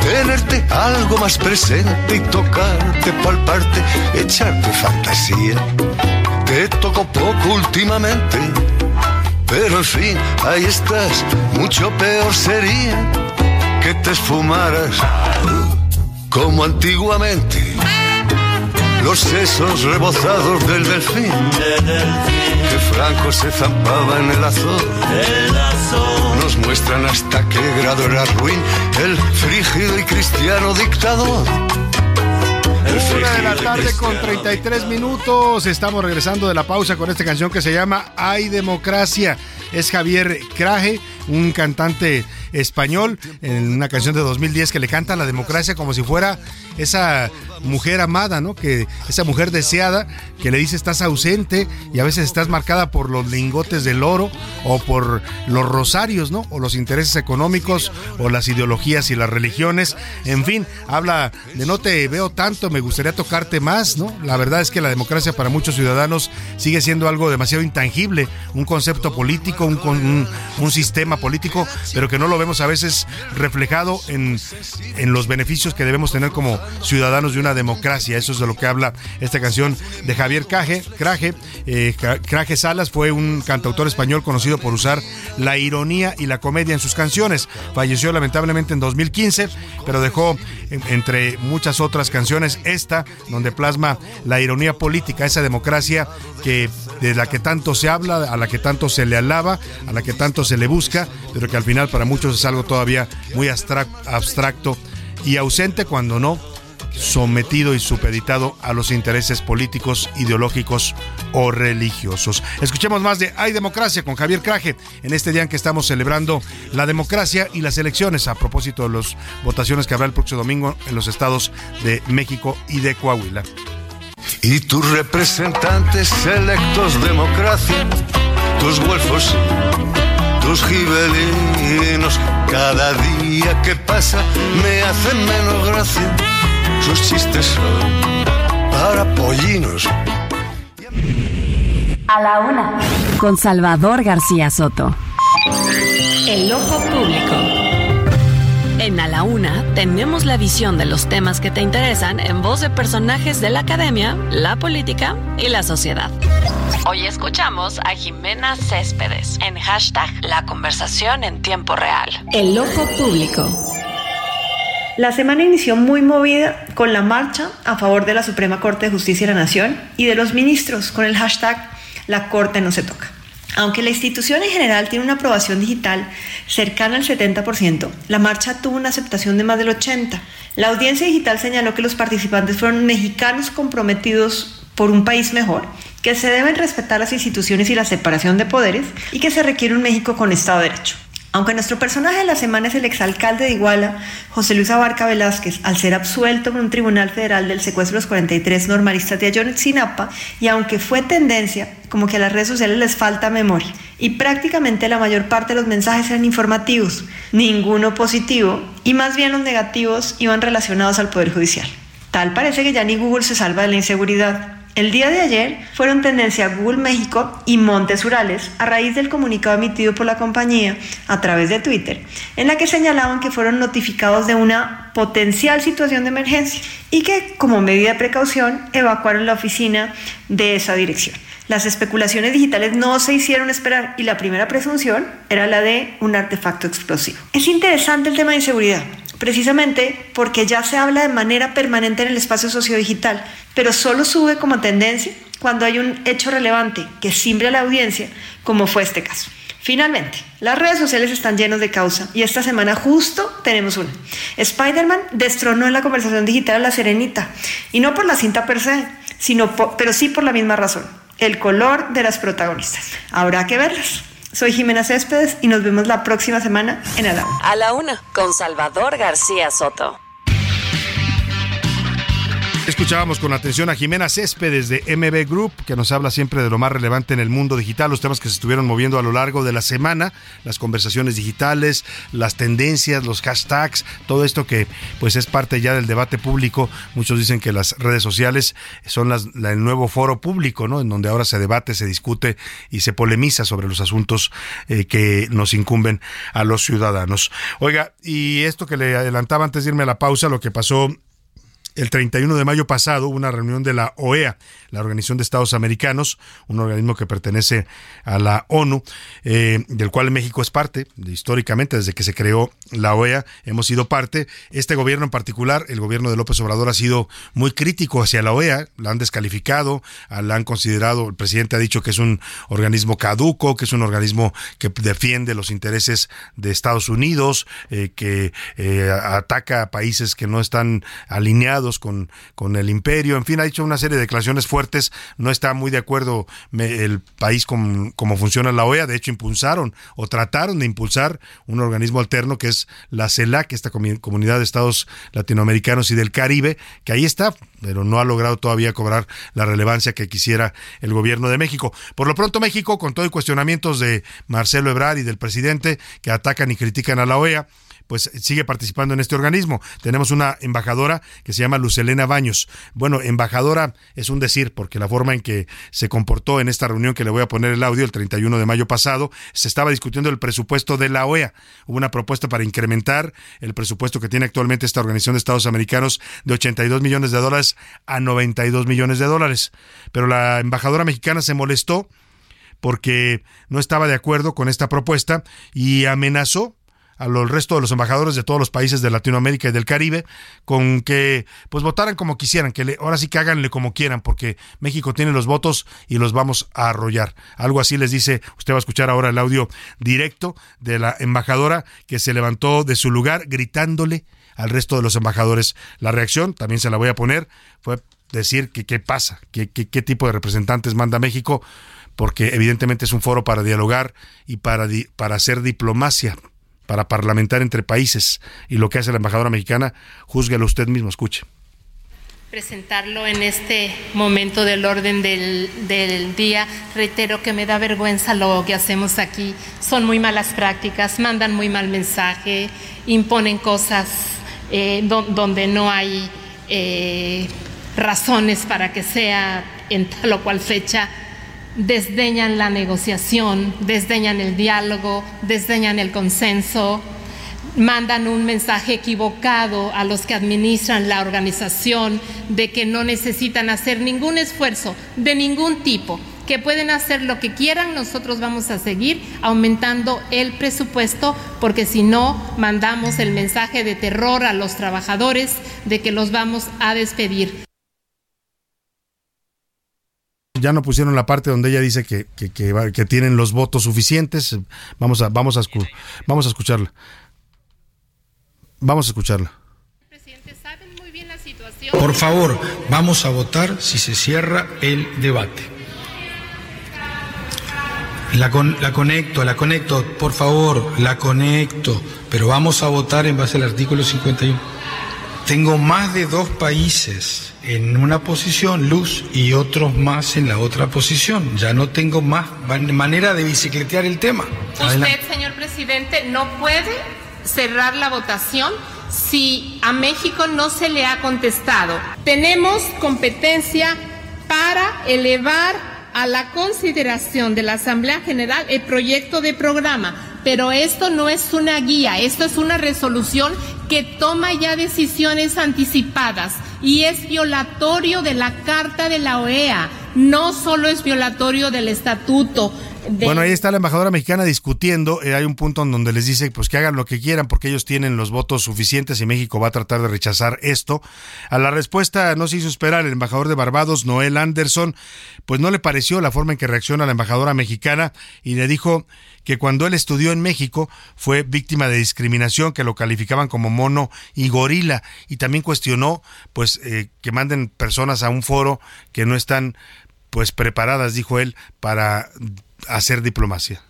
Speaker 12: tenerte algo más presente y tocarte, palparte, echarte fantasía. Te toco poco últimamente, pero en fin, ahí estás. Mucho peor sería que te esfumaras como antiguamente. Los sesos rebozados del delfín, que Franco se zampaba en el azul nos muestran hasta qué grado era ruin el frígido y cristiano dictador.
Speaker 8: Una de la tarde con 33 minutos. Estamos regresando de la pausa con esta canción que se llama Hay Democracia. Es Javier Craje, un cantante español, en una canción de 2010 que le canta la democracia como si fuera esa mujer amada, ¿no? Que esa mujer deseada que le dice estás ausente y a veces estás marcada por los lingotes del oro o por los rosarios, ¿no? O los intereses económicos o las ideologías y las religiones. En fin, habla de no te veo tanto, me gustaría tocarte más, ¿no? La verdad es que la democracia para muchos ciudadanos sigue siendo algo demasiado intangible, un concepto político, un, un, un sistema político, pero que no lo vemos a veces reflejado en, en los beneficios que debemos tener como ciudadanos de una democracia. Eso es de lo que habla esta canción de Javier Caje. Craje, eh, Craje Salas fue un cantautor español conocido por usar la ironía y la comedia en sus canciones. Falleció lamentablemente en 2015, pero dejó entre muchas otras canciones esta, donde plasma la ironía política, esa democracia que de la que tanto se habla, a la que tanto se le alaba, a la que tanto se le busca, pero que al final para muchos es algo todavía muy abstracto y ausente cuando no sometido y supeditado a los intereses políticos, ideológicos o religiosos. Escuchemos más de Hay Democracia con Javier Craje en este día en que estamos celebrando la democracia y las elecciones a propósito de las votaciones que habrá el próximo domingo en los estados de México y de Coahuila.
Speaker 12: Y tus representantes electos democracia, tus güelfos, tus gibelinos, cada día que pasa me hacen menos gracia sus chistes son para pollinos.
Speaker 9: A la una. Con Salvador García Soto. El ojo público. En A la Una tenemos la visión de los temas que te interesan en voz de personajes de la academia, la política y la sociedad. Hoy escuchamos a Jimena Céspedes en hashtag La conversación en tiempo real. El ojo público.
Speaker 13: La semana inició muy movida con la marcha a favor de la Suprema Corte de Justicia de la Nación y de los ministros con el hashtag La Corte no se toca. Aunque la institución en general tiene una aprobación digital cercana al 70%, la marcha tuvo una aceptación de más del 80%. La audiencia digital señaló que los participantes fueron mexicanos comprometidos por un país mejor, que se deben respetar las instituciones y la separación de poderes y que se requiere un México con Estado de Derecho. Aunque nuestro personaje de la semana es el exalcalde de Iguala, José Luis Abarca Velázquez, al ser absuelto por un tribunal federal del secuestro de los 43 normalistas de Ayotzinapa, y aunque fue tendencia, como que a las redes sociales les falta memoria, y prácticamente la mayor parte de los mensajes eran informativos, ninguno positivo, y más bien los negativos iban relacionados al Poder Judicial. Tal parece que ya ni Google se salva de la inseguridad. El día de ayer fueron tendencia Google México y Montes Urales a raíz del comunicado emitido por la compañía a través de Twitter, en la que señalaban que fueron notificados de una potencial situación de emergencia y que como medida de precaución evacuaron la oficina de esa dirección. Las especulaciones digitales no se hicieron esperar y la primera presunción era la de un artefacto explosivo. Es interesante el tema de inseguridad precisamente porque ya se habla de manera permanente en el espacio sociodigital, pero solo sube como tendencia cuando hay un hecho relevante que simbre a la audiencia, como fue este caso. Finalmente, las redes sociales están llenas de causa y esta semana justo tenemos una. Spider-Man destronó en la conversación digital a la Serenita y no por la cinta per se, sino pero sí por la misma razón, el color de las protagonistas. Habrá que verlas. Soy Jimena Céspedes y nos vemos la próxima semana en A la Una.
Speaker 1: A la Una, con Salvador García Soto.
Speaker 8: Escuchábamos con atención a Jimena Céspedes de MB Group, que nos habla siempre de lo más relevante en el mundo digital, los temas que se estuvieron moviendo a lo largo de la semana, las conversaciones digitales, las tendencias, los hashtags, todo esto que pues es parte ya del debate público. Muchos dicen que las redes sociales son las, el nuevo foro público, ¿no? En donde ahora se debate, se discute y se polemiza sobre los asuntos eh, que nos incumben a los ciudadanos. Oiga, y esto que le adelantaba antes de irme a la pausa, lo que pasó el 31 de mayo pasado hubo una reunión de la OEA, la Organización de Estados Americanos, un organismo que pertenece a la ONU, eh, del cual México es parte, históricamente, desde que se creó la OEA, hemos sido parte. Este gobierno en particular, el gobierno de López Obrador, ha sido muy crítico hacia la OEA, la han descalificado, la han considerado, el presidente ha dicho que es un organismo caduco, que es un organismo que defiende los intereses de Estados Unidos, eh, que eh, ataca a países que no están alineados con, con el imperio, en fin, ha hecho una serie de declaraciones fuertes, no está muy de acuerdo el país con cómo funciona la OEA, de hecho impulsaron o trataron de impulsar un organismo alterno que es la CELAC, esta comunidad de estados latinoamericanos y del Caribe, que ahí está, pero no ha logrado todavía cobrar la relevancia que quisiera el gobierno de México. Por lo pronto México, con todo y cuestionamientos de Marcelo Ebrard y del presidente que atacan y critican a la OEA, pues sigue participando en este organismo. Tenemos una embajadora que se llama Lucelena Baños. Bueno, embajadora es un decir, porque la forma en que se comportó en esta reunión que le voy a poner el audio el 31 de mayo pasado, se estaba discutiendo el presupuesto de la OEA. Hubo una propuesta para incrementar el presupuesto que tiene actualmente esta Organización de Estados Americanos de 82 millones de dólares a 92 millones de dólares. Pero la embajadora mexicana se molestó porque no estaba de acuerdo con esta propuesta y amenazó a los resto de los embajadores de todos los países de Latinoamérica y del Caribe con que pues votaran como quisieran, que le, ahora sí que háganle como quieran, porque México tiene los votos y los vamos a arrollar. Algo así les dice, usted va a escuchar ahora el audio directo de la embajadora que se levantó de su lugar gritándole al resto de los embajadores. La reacción, también se la voy a poner, fue decir que qué pasa, qué, qué, qué tipo de representantes manda México, porque evidentemente es un foro para dialogar y para, para hacer diplomacia, para parlamentar entre países. Y lo que hace la embajadora mexicana, júzguelo usted mismo, escuche.
Speaker 14: Presentarlo en este momento del orden del, día. Reitero que me da vergüenza lo que hacemos aquí. Son muy malas prácticas, mandan muy mal mensaje, imponen cosas eh, do, donde no hay eh, razones para que sea en tal o cual fecha desdeñan la negociación, desdeñan el diálogo, desdeñan el consenso, mandan un mensaje equivocado a los que administran la organización de que no necesitan hacer ningún esfuerzo de ningún tipo, que pueden hacer lo que quieran, nosotros vamos a seguir aumentando el presupuesto porque si no mandamos el mensaje de terror a los trabajadores de que los vamos a despedir
Speaker 8: ya no pusieron la parte donde ella dice que, que, que, tienen los votos suficientes. Vamos a, vamos a, vamos a escucharla. Vamos a escucharla.
Speaker 15: Por favor, vamos a votar si se cierra el debate. La, con, la conecto, la conecto, por favor, la conecto, pero vamos a votar en base al artículo 51. Tengo más de dos países en una posición, Luz, y otros más en la otra posición. Ya no tengo más manera de bicicletear el tema.
Speaker 14: Usted, señor presidente, no puede cerrar la votación si a México no se le ha contestado. Tenemos competencia para elevar a la consideración de la Asamblea General el proyecto de programa, pero esto no es una guía, esto es una resolución que toma ya decisiones anticipadas y es violatorio de la Carta de la OEA, no solo es violatorio del Estatuto.
Speaker 8: Bueno, ahí está la embajadora mexicana discutiendo. Eh, hay un punto en donde les dice pues que hagan lo que quieran porque ellos tienen los votos suficientes y México va a tratar de rechazar esto. A la respuesta no se hizo esperar. El embajador de Barbados, Noel Anderson, pues no le pareció la forma en que reacciona la embajadora mexicana y le dijo que cuando él estudió en México fue víctima de discriminación, que lo calificaban como mono y gorila, y también cuestionó pues eh, que manden personas a un foro que no están pues preparadas, dijo él, para hacer diplomacia.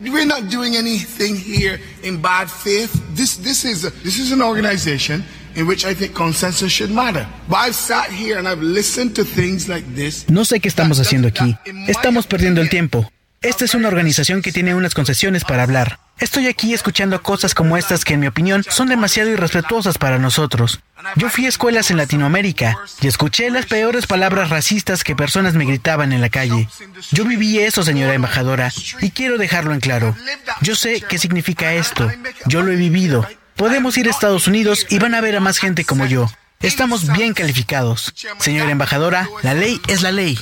Speaker 16: We're not doing anything here in bad faith. This, this, is, a, this is an organization in which I think consensus should matter. But I've sat here and I've listened to things like this.
Speaker 17: No sé qué estamos haciendo aquí. Estamos perdiendo el tiempo. Esta es una organización que tiene unas concesiones para hablar. Estoy aquí escuchando cosas como estas que en mi opinión son demasiado irrespetuosas para nosotros. Yo fui a escuelas en Latinoamérica y escuché las peores palabras racistas que personas me gritaban en la calle. Yo viví eso, señora embajadora, y quiero dejarlo en claro. Yo sé qué significa esto. Yo lo he vivido. Podemos ir a Estados Unidos y van a ver a más gente como yo. Estamos bien calificados. Señora embajadora, la ley es la ley.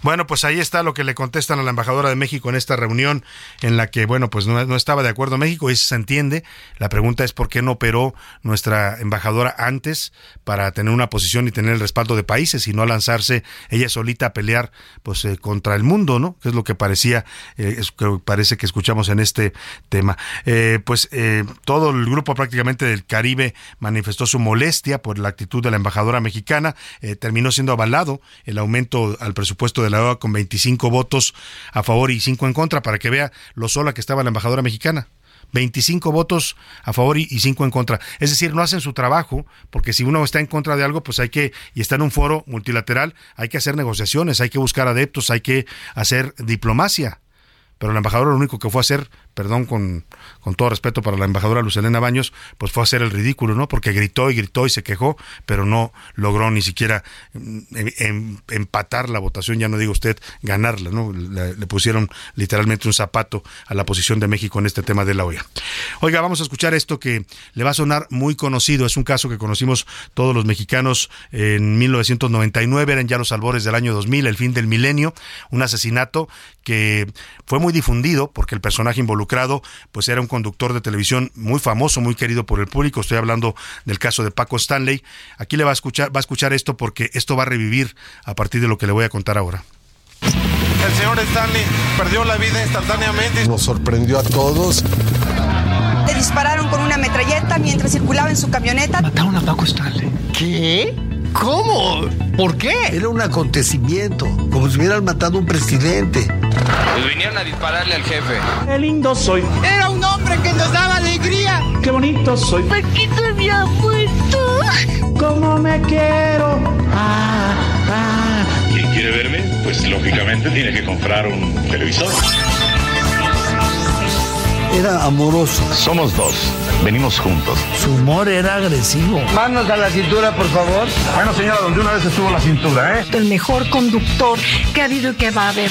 Speaker 8: Bueno, pues ahí está lo que le contestan a la embajadora de México en esta reunión en la que, bueno, pues no, estaba de acuerdo México y se entiende. La pregunta es por qué no operó nuestra embajadora antes para tener una posición y tener el respaldo de países y no lanzarse ella solita a pelear pues eh, contra el mundo, ¿no? Que es lo que parecía, eh, es, que parece que escuchamos en este tema. Eh, pues todo el grupo prácticamente del Caribe manifestó su molestia por la actitud de la embajadora mexicana. terminó siendo avalado el aumento al presupuesto de la OEA con 25 votos a favor y 5 en contra, para que vea lo sola que estaba la embajadora mexicana. 25 votos a favor y 5 en contra. Es decir, no hacen su trabajo, porque si uno está en contra de algo, pues hay que, y está en un foro multilateral, hay que hacer negociaciones, hay que buscar adeptos, hay que hacer diplomacia. Pero la embajadora lo único que fue a hacer perdón con, con todo respeto para la embajadora Lucelena Baños, pues fue a hacer el ridículo, ¿no? Porque gritó y gritó y se quejó, pero no logró ni siquiera mm, em, em, empatar la votación, ya no digo usted ganarla, ¿no? Le, pusieron literalmente un zapato a la posición de México en este tema de la OEA. Oiga, vamos a escuchar esto que le va a sonar muy conocido, es un caso que conocimos todos los mexicanos en 1999, eran ya los albores del año 2000, el fin del milenio, un asesinato que fue muy difundido porque el personaje involucrado pues era un conductor de televisión muy famoso, muy querido por el público. Estoy hablando del caso de Paco Stanley. Aquí le va a escuchar, va a escuchar esto porque esto va a revivir a partir de lo que le voy a contar ahora.
Speaker 18: El señor Stanley perdió la vida instantáneamente.
Speaker 19: Nos sorprendió a todos.
Speaker 20: Le dispararon con una metralleta mientras circulaba en su camioneta.
Speaker 19: Mataron a Paco Stanley.
Speaker 18: ¿Qué? ¿Cómo? ¿Por qué?
Speaker 19: Era un acontecimiento, como si hubieran matado a un presidente.
Speaker 18: Pues vinieron a dispararle al jefe.
Speaker 19: Qué lindo soy.
Speaker 20: Era un hombre que nos daba alegría.
Speaker 19: Qué bonito soy.
Speaker 20: Paquito había muerto.
Speaker 19: ¿Cómo me quiero? Ah,
Speaker 21: ah. ¿Quién quiere verme? Pues lógicamente tiene que comprar un televisor.
Speaker 19: Era amoroso.
Speaker 21: Somos dos. Venimos juntos.
Speaker 19: Su humor era agresivo.
Speaker 18: Manos a la cintura, por favor.
Speaker 21: Bueno, señora, donde una vez estuvo la cintura, ¿eh?
Speaker 20: El mejor conductor que ha habido y que va a haber.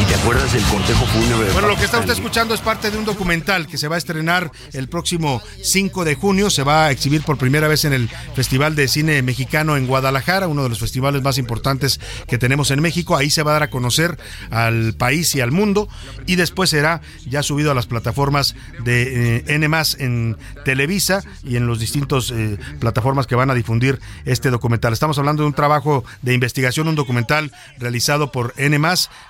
Speaker 19: ¿Y te acuerdas del cortejo fúnebre?
Speaker 8: Bueno, lo que está usted escuchando es parte de un documental que se va a estrenar el próximo 5 de junio. Se va a exhibir por primera vez en el Festival de Cine Mexicano en Guadalajara, uno de los festivales más importantes que tenemos en México. Ahí se va a dar a conocer al país y al mundo. Y después será ya subido a las plataformas de eh, N en Televisa y en los distintos eh, plataformas que van a difundir este documental. Estamos hablando de un trabajo de investigación, un documental realizado por N,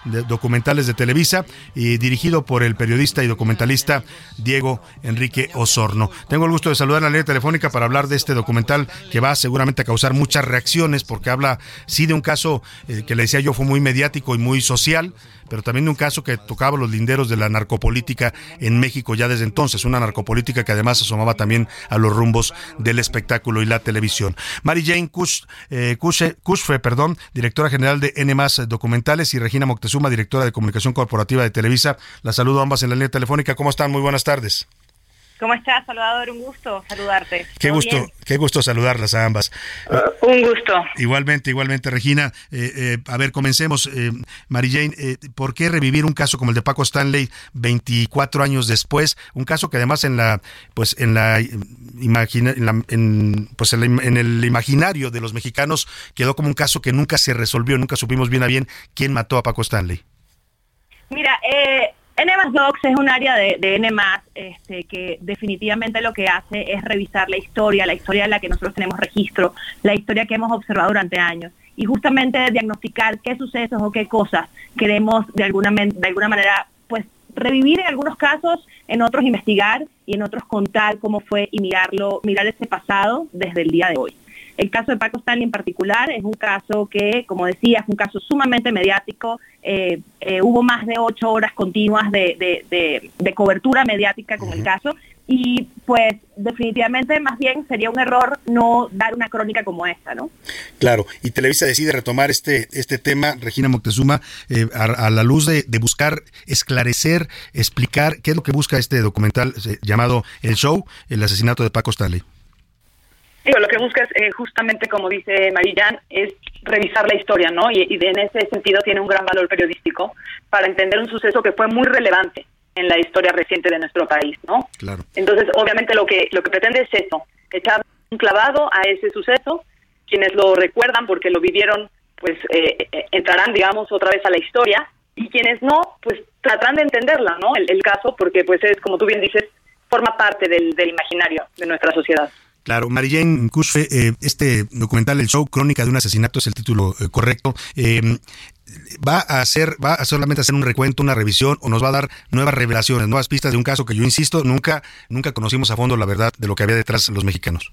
Speaker 8: de documental de Televisa y dirigido por el periodista y documentalista Diego Enrique Osorno. Tengo el gusto de saludar a la línea telefónica para hablar de este documental que va seguramente a causar muchas reacciones porque habla sí de un caso eh, que le decía yo fue muy mediático y muy social pero también un caso que tocaba los linderos de la narcopolítica en México ya desde entonces, una narcopolítica que además asomaba también a los rumbos del espectáculo y la televisión. Mary Jane Kush, eh, perdón, directora general de N Documentales, y Regina Moctezuma, directora de Comunicación Corporativa de Televisa. Las saludo ambas en la línea telefónica. ¿Cómo están? Muy buenas tardes.
Speaker 22: ¿Cómo estás, Salvador? Un gusto saludarte.
Speaker 8: Qué gusto, qué gusto saludarlas a ambas.
Speaker 22: Uh, un gusto.
Speaker 8: Igualmente, igualmente, Regina. Eh, eh, a ver, comencemos. Eh, Mary Jane, eh, ¿por qué revivir un caso como el de Paco Stanley 24 años después? Un caso que además en la, pues en la, imagina, en, pues en, el imaginario de los mexicanos quedó como un caso que nunca se resolvió, nunca supimos bien a bien quién mató a Paco Stanley.
Speaker 22: Mira, eh, N Docs es un área de, de N este, que definitivamente lo que hace es revisar la historia, la historia de la que nosotros tenemos registro, la historia que hemos observado durante años y justamente diagnosticar qué sucesos o qué cosas queremos de alguna, de alguna manera pues revivir en algunos casos, en otros investigar y en otros contar cómo fue y mirarlo, mirar ese pasado desde el día de hoy. El caso de Paco Stanley en particular es un caso que, como decía, es un caso sumamente mediático. Eh, eh, hubo más de ocho horas continuas de, cobertura mediática con el caso y pues definitivamente más bien sería un error no dar una crónica como esta, ¿no?
Speaker 8: Claro, y Televisa decide retomar este, este tema, Regina Moctezuma, eh, a, la luz de, buscar esclarecer, explicar qué es lo que busca este documental llamado El Show, el asesinato de Paco Stanley
Speaker 22: lo que busca es eh, justamente, como dice Marillán, es revisar la historia, ¿no? Y, en ese sentido tiene un gran valor periodístico para entender un suceso que fue muy relevante en la historia reciente de nuestro país, ¿no?
Speaker 8: Claro.
Speaker 22: Entonces, obviamente lo que lo que pretende es eso, echar un clavado a ese suceso, quienes lo recuerdan porque lo vivieron
Speaker 23: pues eh, eh, entrarán, digamos, otra vez a la historia y quienes no, pues tratarán de entenderla, ¿no? El, caso, porque pues es, como tú bien dices, forma parte del, imaginario de nuestra sociedad.
Speaker 8: Claro, Marijane Kushfe, eh, este documental, el show Crónica de un asesinato es el título correcto. va a hacer, va a solamente hacer un recuento, una revisión, o nos va a dar nuevas revelaciones, nuevas pistas de un caso que yo insisto, nunca, nunca conocimos a fondo la verdad de lo que había detrás de los mexicanos.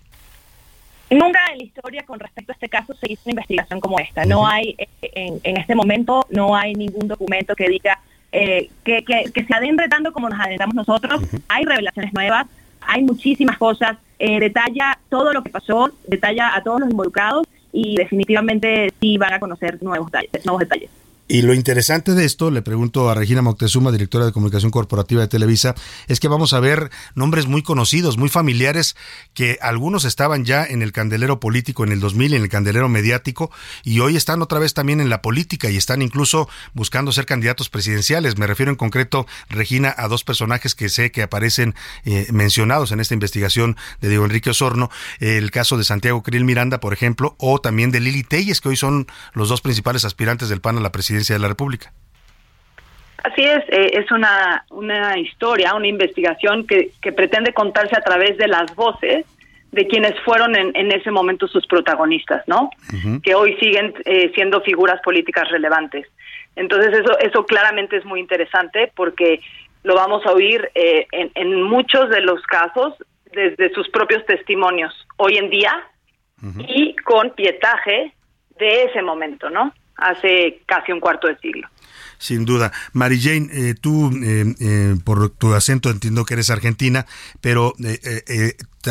Speaker 22: Nunca en la historia con respecto a este caso se hizo una investigación como esta. No hay, eh, en, este momento, no hay ningún documento que diga eh, que, se adentre tanto como nos adentramos nosotros. Hay revelaciones nuevas, hay muchísimas cosas. Eh, detalla todo lo que pasó, detalla a todos los involucrados y definitivamente sí van a conocer nuevos detalles. Nuevos detalles.
Speaker 8: Y lo interesante de esto, le pregunto a Regina Moctezuma, directora de comunicación corporativa de Televisa, es que vamos a ver nombres muy conocidos, muy familiares, que algunos estaban ya en el candelero político en el 2000, en el candelero mediático, y hoy están otra vez también en la política y están incluso buscando ser candidatos presidenciales. Me refiero en concreto, Regina, a dos personajes que sé que aparecen eh, mencionados en esta investigación de Diego Enrique Osorno, el caso de Santiago Krill Miranda, por ejemplo, o también de Lili Telles, que hoy son los dos principales aspirantes del PAN a la presidencia de la República.
Speaker 23: Así es, eh, es una, una historia, una investigación que, que, pretende contarse a través de las voces de quienes fueron en, en ese momento sus protagonistas, ¿no? Que hoy siguen eh, siendo figuras políticas relevantes. Entonces eso, eso claramente es muy interesante porque lo vamos a oír eh, en, en, muchos de los casos desde sus propios testimonios hoy en día y con pietaje de ese momento, ¿no? Hace casi un cuarto de siglo.
Speaker 8: Sin duda. Mary Jane, eh, tú eh, eh, por tu acento entiendo que eres argentina, pero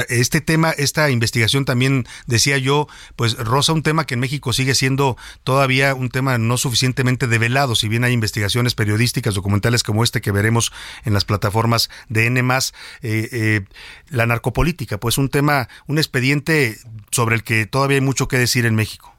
Speaker 8: este tema, esta investigación también, decía yo, pues rosa un tema que en México sigue siendo todavía un tema no suficientemente develado, si bien hay investigaciones periodísticas, documentales como este que veremos en las plataformas de N+, la narcopolítica, pues un tema, un expediente sobre el que todavía hay mucho que decir en México.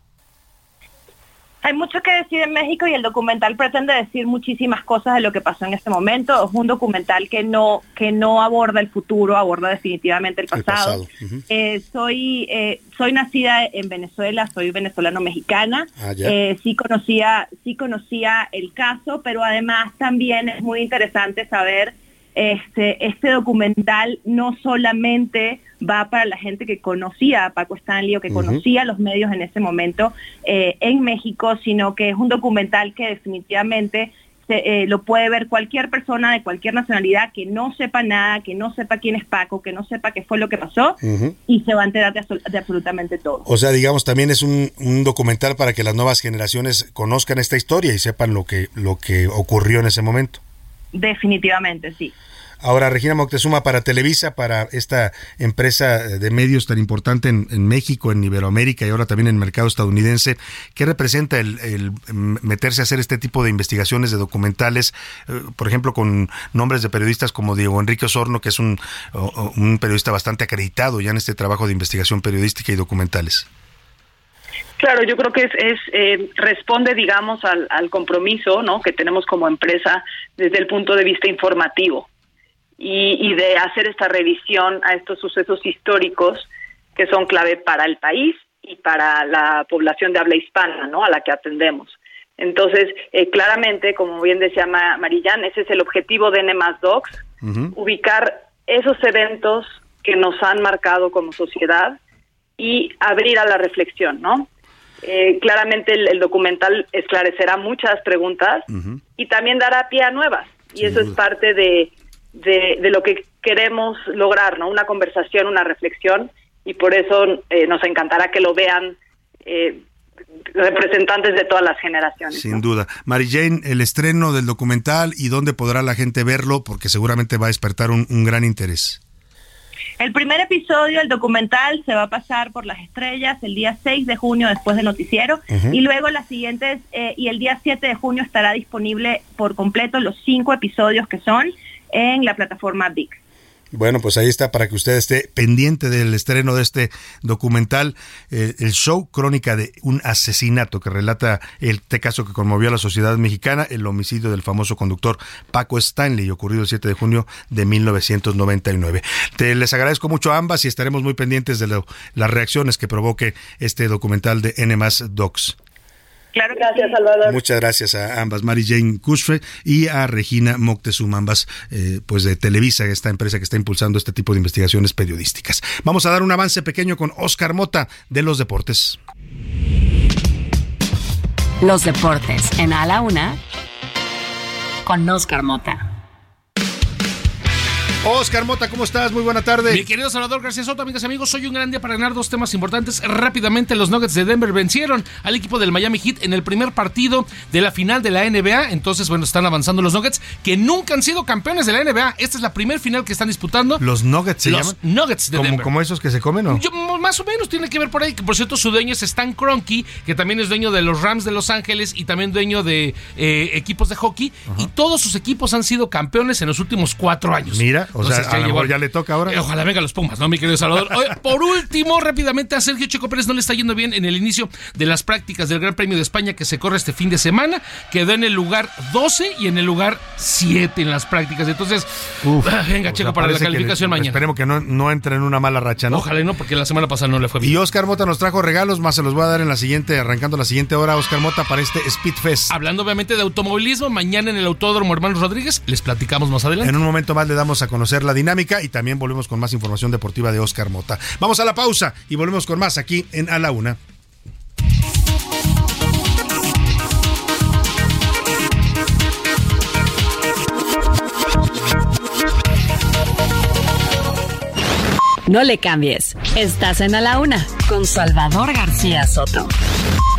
Speaker 22: Hay mucho que decir en México y el documental pretende decir muchísimas cosas de lo que pasó en este momento. Es un documental que no, que no aborda el futuro, aborda definitivamente el pasado. Eh, soy, eh, soy nacida en Venezuela, soy venezolano-mexicana. Ah, eh, sí, conocía, sí conocía el caso, pero además también es muy interesante saber este, este documental no solamente va para la gente que conocía a Paco Stanley o que conocía los medios en ese momento eh, en México, sino que es un documental que definitivamente se, eh, lo puede ver cualquier persona de cualquier nacionalidad que no sepa nada, que no sepa quién es Paco, que no sepa qué fue lo que pasó y se va a enterar de, absolutamente todo.
Speaker 8: O sea, digamos, también es un, un, documental para que las nuevas generaciones conozcan esta historia y sepan lo que, lo que ocurrió en ese momento.
Speaker 22: Definitivamente, sí.
Speaker 8: Ahora, Regina Moctezuma, para Televisa, para esta empresa de medios tan importante en, México, en Iberoamérica y ahora también en el mercado estadounidense, ¿qué representa el, meterse a hacer este tipo de investigaciones, de documentales, eh, por ejemplo, con nombres de periodistas como Diego Enrique Osorno, que es un, periodista bastante acreditado ya en este trabajo de investigación periodística y documentales?
Speaker 23: Claro, yo creo que es, eh, responde, digamos, al, al compromiso, ¿no? Que tenemos como empresa desde el punto de vista informativo y, de hacer esta revisión a estos sucesos históricos que son clave para el país y para la población de habla hispana, ¿no? A la que atendemos. Entonces, eh, claramente, como bien decía Marillán, ese es el objetivo de N Docs, ubicar esos eventos que nos han marcado como sociedad y abrir a la reflexión, ¿no? Eh, claramente el, documental esclarecerá muchas preguntas y también dará pie a nuevas. Y eso es parte de, de, lo que queremos lograr, ¿no? Una conversación, una reflexión, y por eso eh, nos encantará que lo vean eh, representantes de todas las generaciones.
Speaker 8: Sin duda. Mary Jane, el estreno del documental y dónde podrá la gente verlo, porque seguramente va a despertar un, gran interés.
Speaker 22: El primer episodio, el documental, se va a pasar por las estrellas el día 6 de junio después del noticiero y luego las siguientes, eh, y el día 7 de junio estará disponible por completo los cinco episodios que son en la plataforma VIX.
Speaker 8: Bueno, pues ahí está para que usted esté pendiente del estreno de este documental, eh, el show Crónica de un asesinato que relata este caso que conmovió a la sociedad mexicana, el homicidio del famoso conductor Paco Stanley, ocurrido el 7 de junio de 1999. Te les agradezco mucho a ambas y estaremos muy pendientes de las reacciones que provoque este documental de N Docs.
Speaker 22: Claro gracias, Salvador.
Speaker 8: Muchas gracias a ambas, Mary Jane Kushfe y a Regina Moctezuma, ambas eh, pues de Televisa, esta empresa que está impulsando este tipo de investigaciones periodísticas. Vamos a dar un avance pequeño con Oscar Mota de los deportes.
Speaker 1: Los deportes en A la Una con Oscar Mota.
Speaker 8: Oscar Mota, ¿cómo estás? Muy buena tarde.
Speaker 24: Mi querido Salvador García Soto, amigas y amigos, soy un gran día para ganar dos temas importantes. Rápidamente, los Nuggets de Denver vencieron al equipo del Miami Heat en el primer partido de la final de la NBA. Entonces, bueno, están avanzando los Nuggets, que nunca han sido campeones de la NBA. Esta es la primer final que están disputando.
Speaker 8: ¿Los Nuggets se
Speaker 24: los
Speaker 8: llaman?
Speaker 24: Nuggets de
Speaker 8: ¿Como,
Speaker 24: Denver.
Speaker 8: ¿Como esos que se comen o?
Speaker 24: Yo, más o menos tiene que ver por ahí. Que por cierto, su dueño es Stan Kroenke, que también es dueño de los Rams de Los Ángeles y también dueño de eh, equipos de hockey. Y todos sus equipos han sido campeones en los últimos cuatro años.
Speaker 8: Mira, o sea,
Speaker 24: Entonces,
Speaker 8: a lo
Speaker 24: llevó-
Speaker 8: mejor ya le toca ahora.
Speaker 24: Eh, Ojalá venga los Pumas, ¿no, mi querido Salvador? Oye, por último, rápidamente a Sergio Checo Pérez no le está yendo bien en el inicio de las prácticas del Gran Premio de España que se corre este fin de semana. Quedó en el lugar 12 y en el lugar 7 en las prácticas. Entonces,
Speaker 8: Uf,
Speaker 24: ah, venga, Checo,
Speaker 8: sea,
Speaker 24: para la calificación
Speaker 8: le-
Speaker 24: mañana.
Speaker 8: Esperemos que no, no entre en una mala racha, ¿no?
Speaker 24: Ojalá no, porque la semana pasada no le fue bien.
Speaker 8: Y Oscar Mota nos trajo regalos, más se los voy a dar en la siguiente, arrancando la siguiente hora, Oscar Mota, para este Speed Fest.
Speaker 24: Hablando obviamente de automovilismo, mañana en el Autódromo Hermanos Rodríguez, les platicamos más adelante.
Speaker 8: En un momento más le damos a conocer la dinámica y también volvemos con más información deportiva de Oscar Mota. Vamos a la pausa y volvemos con más aquí en A la Una.
Speaker 1: No le cambies. Estás en A la Una con Salvador García Soto.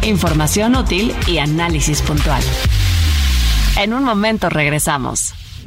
Speaker 1: Información útil y análisis puntual. En un momento regresamos.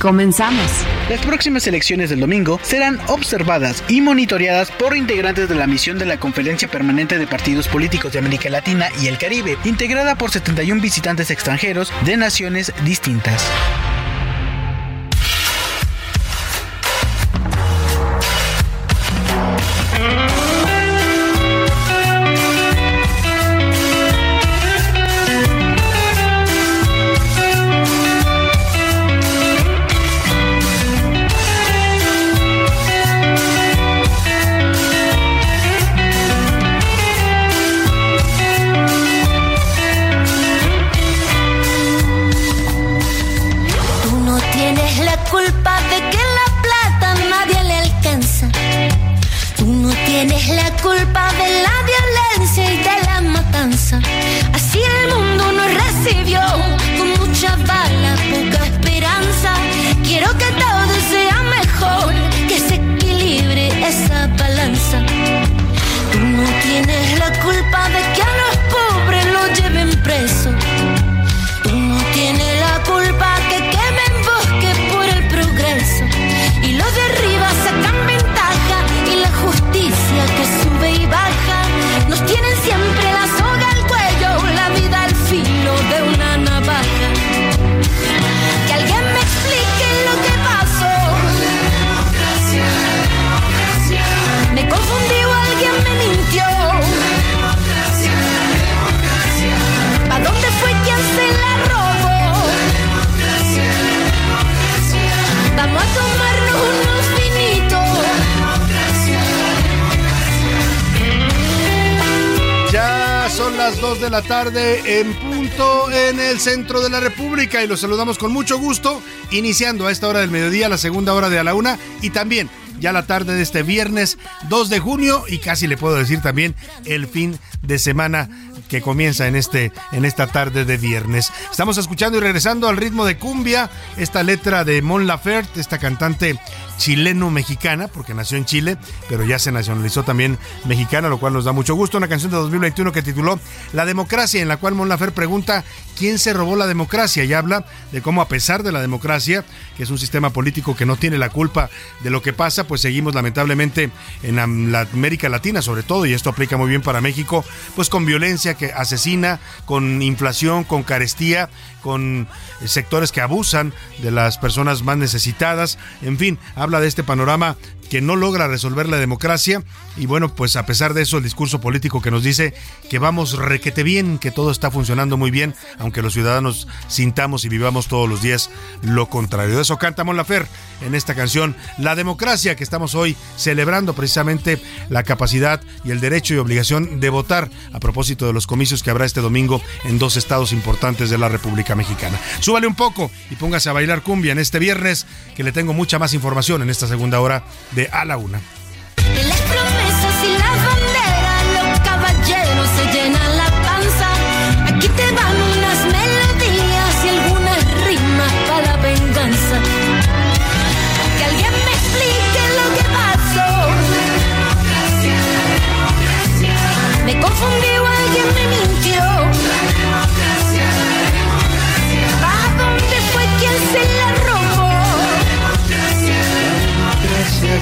Speaker 1: Comenzamos.
Speaker 20: Las próximas elecciones del domingo serán observadas y monitoreadas por integrantes de la misión de la Conferencia Permanente de Partidos Políticos de América Latina y el Caribe, integrada por 71 visitantes extranjeros de naciones distintas.
Speaker 8: En punto en el centro de la República y los saludamos con mucho gusto, iniciando a esta hora del mediodía la segunda hora de a la una y también ya la tarde de este viernes 2 de junio y casi le puedo decir también el fin de semana que comienza en este en esta tarde de viernes. Estamos escuchando y regresando al ritmo de cumbia, esta letra de Mon Laferte, esta cantante chileno-mexicana, porque nació en Chile, pero ya se nacionalizó también mexicana, lo cual nos da mucho gusto. Una canción de 2021 que tituló La democracia, en la cual Mon Laferte pregunta quién se robó la democracia y habla de cómo a pesar de la democracia, que es un sistema político que no tiene la culpa de lo que pasa, pues seguimos lamentablemente en la América Latina sobre todo, y esto aplica muy bien para México, pues con violencia que asesina, con inflación, con carestía, con sectores que abusan de las personas más necesitadas, en fin, habla de este panorama que no logra resolver la democracia y bueno, pues a pesar de eso el discurso político que nos dice que vamos requete bien, que todo está funcionando muy bien, aunque los ciudadanos sintamos y vivamos todos los días lo contrario. De eso canta Mon Lafer en esta canción La democracia que estamos hoy celebrando precisamente la capacidad y el derecho y obligación de votar a propósito de los comicios que habrá este domingo en dos estados importantes de la República Mexicana. Súbale un poco y póngase a bailar cumbia en este viernes que le tengo mucha más información en esta segunda hora de A la Una.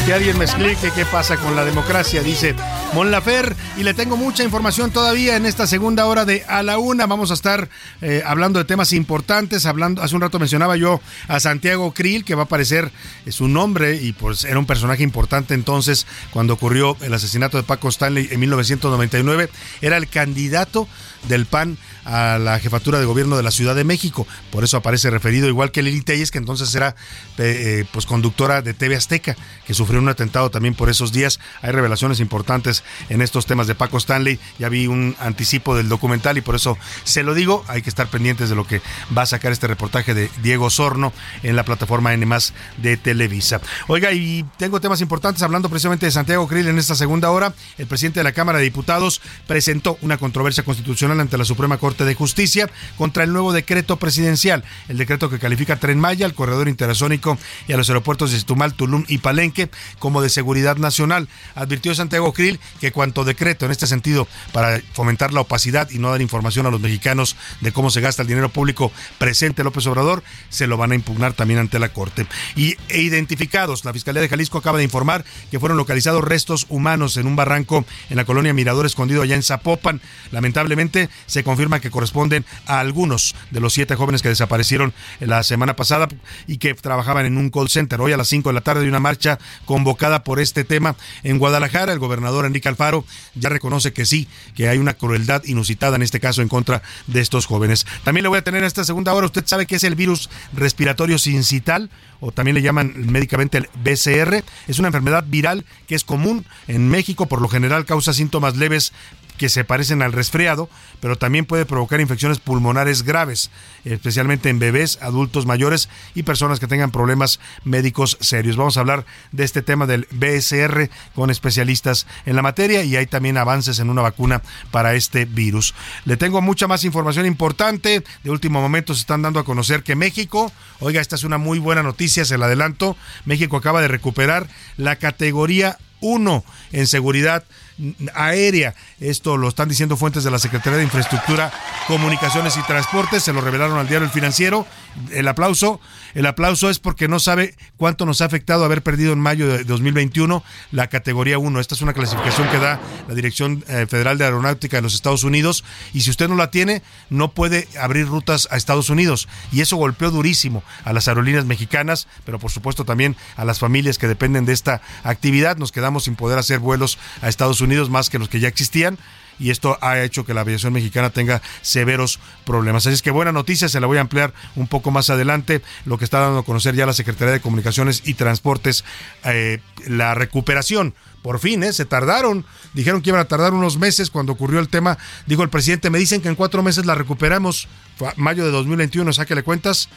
Speaker 25: Que alguien me explique
Speaker 8: qué pasa con la democracia, dice Mon Lafer. Y le tengo mucha información todavía en esta segunda hora de A la Una. Vamos a estar eh, hablando de temas importantes. Hablando, hace un rato mencionaba yo a Santiago Krill, que va a aparecer eh, su nombre y pues era un personaje importante entonces cuando ocurrió el asesinato de Paco Stanley en 1999. Era el candidato del PAN a la jefatura de gobierno de la Ciudad de México. Por eso aparece referido, igual que Lili Telles, que entonces era eh, pues conductora de TV Azteca, que sufrió un atentado también por esos días. Hay revelaciones importantes en estos temas de Paco Stanley. Ya vi un anticipo del documental y por eso se lo digo. Hay que estar pendientes de lo que va a sacar este reportaje de Diego Sorno en la plataforma N de Televisa. Oiga, y tengo temas importantes hablando precisamente de Santiago Krill en esta segunda hora. El presidente de la Cámara de Diputados presentó una controversia constitucional ante la Suprema Corte de Justicia contra el nuevo decreto presidencial, el decreto que califica a Tren Maya, al corredor interazónico y a los aeropuertos de Chetumal, Tulum y Palenque como de seguridad nacional. Advirtió Santiago Krill que cuanto decreto en este sentido para fomentar la opacidad y no dar información a los mexicanos de cómo se gasta el dinero público presente López Obrador, se lo van a impugnar también ante la Corte. Y e identificados, la Fiscalía de Jalisco acaba de informar que fueron localizados restos humanos en un barranco en la colonia Mirador Escondido allá en Zapopan. Lamentablemente se confirma que corresponden a algunos de los siete jóvenes que desaparecieron la semana pasada y que trabajaban en un call center. Hoy a las 5 de la tarde hay una marcha convocada por este tema en Guadalajara. El gobernador Enrique Alfaro ya reconoce que sí, que hay una crueldad inusitada en este caso en contra de estos jóvenes. También le voy a tener esta segunda hora. Usted sabe que es el virus respiratorio sincital o también le llaman médicamente el BCR. Es una enfermedad viral que es común en México, por lo general causa síntomas leves que se parecen al resfriado, pero también puede provocar infecciones pulmonares graves, especialmente en bebés, adultos mayores y personas que tengan problemas médicos serios. Vamos a hablar de este tema del BSR con especialistas en la materia y hay también avances en una vacuna para este virus. Le tengo mucha más información importante. De último momento se están dando a conocer que México, oiga, esta es una muy buena noticia, se la adelanto, México acaba de recuperar la categoría 1 en seguridad aérea. Esto lo están diciendo fuentes de la Secretaría de Infraestructura, Comunicaciones y Transportes, se lo revelaron al diario El Financiero. El aplauso, el aplauso es porque no sabe cuánto nos ha afectado haber perdido en mayo de 2021 la categoría 1. Esta es una clasificación que da la Dirección eh, Federal de Aeronáutica de los Estados Unidos y si usted no la tiene, no puede abrir rutas a Estados Unidos y eso golpeó durísimo a las aerolíneas mexicanas, pero por supuesto también a las familias que dependen de esta actividad. Nos quedamos sin poder hacer vuelos a Estados Unidos más que los que ya existían y esto ha hecho que la aviación mexicana tenga severos problemas. Así es que buena noticia, se la voy a ampliar un poco más adelante, lo que está dando a conocer ya la Secretaría de Comunicaciones y Transportes, eh, la recuperación. Por fin, ¿eh? se tardaron, dijeron que iban a tardar unos meses cuando ocurrió el tema, dijo el presidente, me dicen que en cuatro meses la recuperamos, mayo de 2021, sáquele cuentas,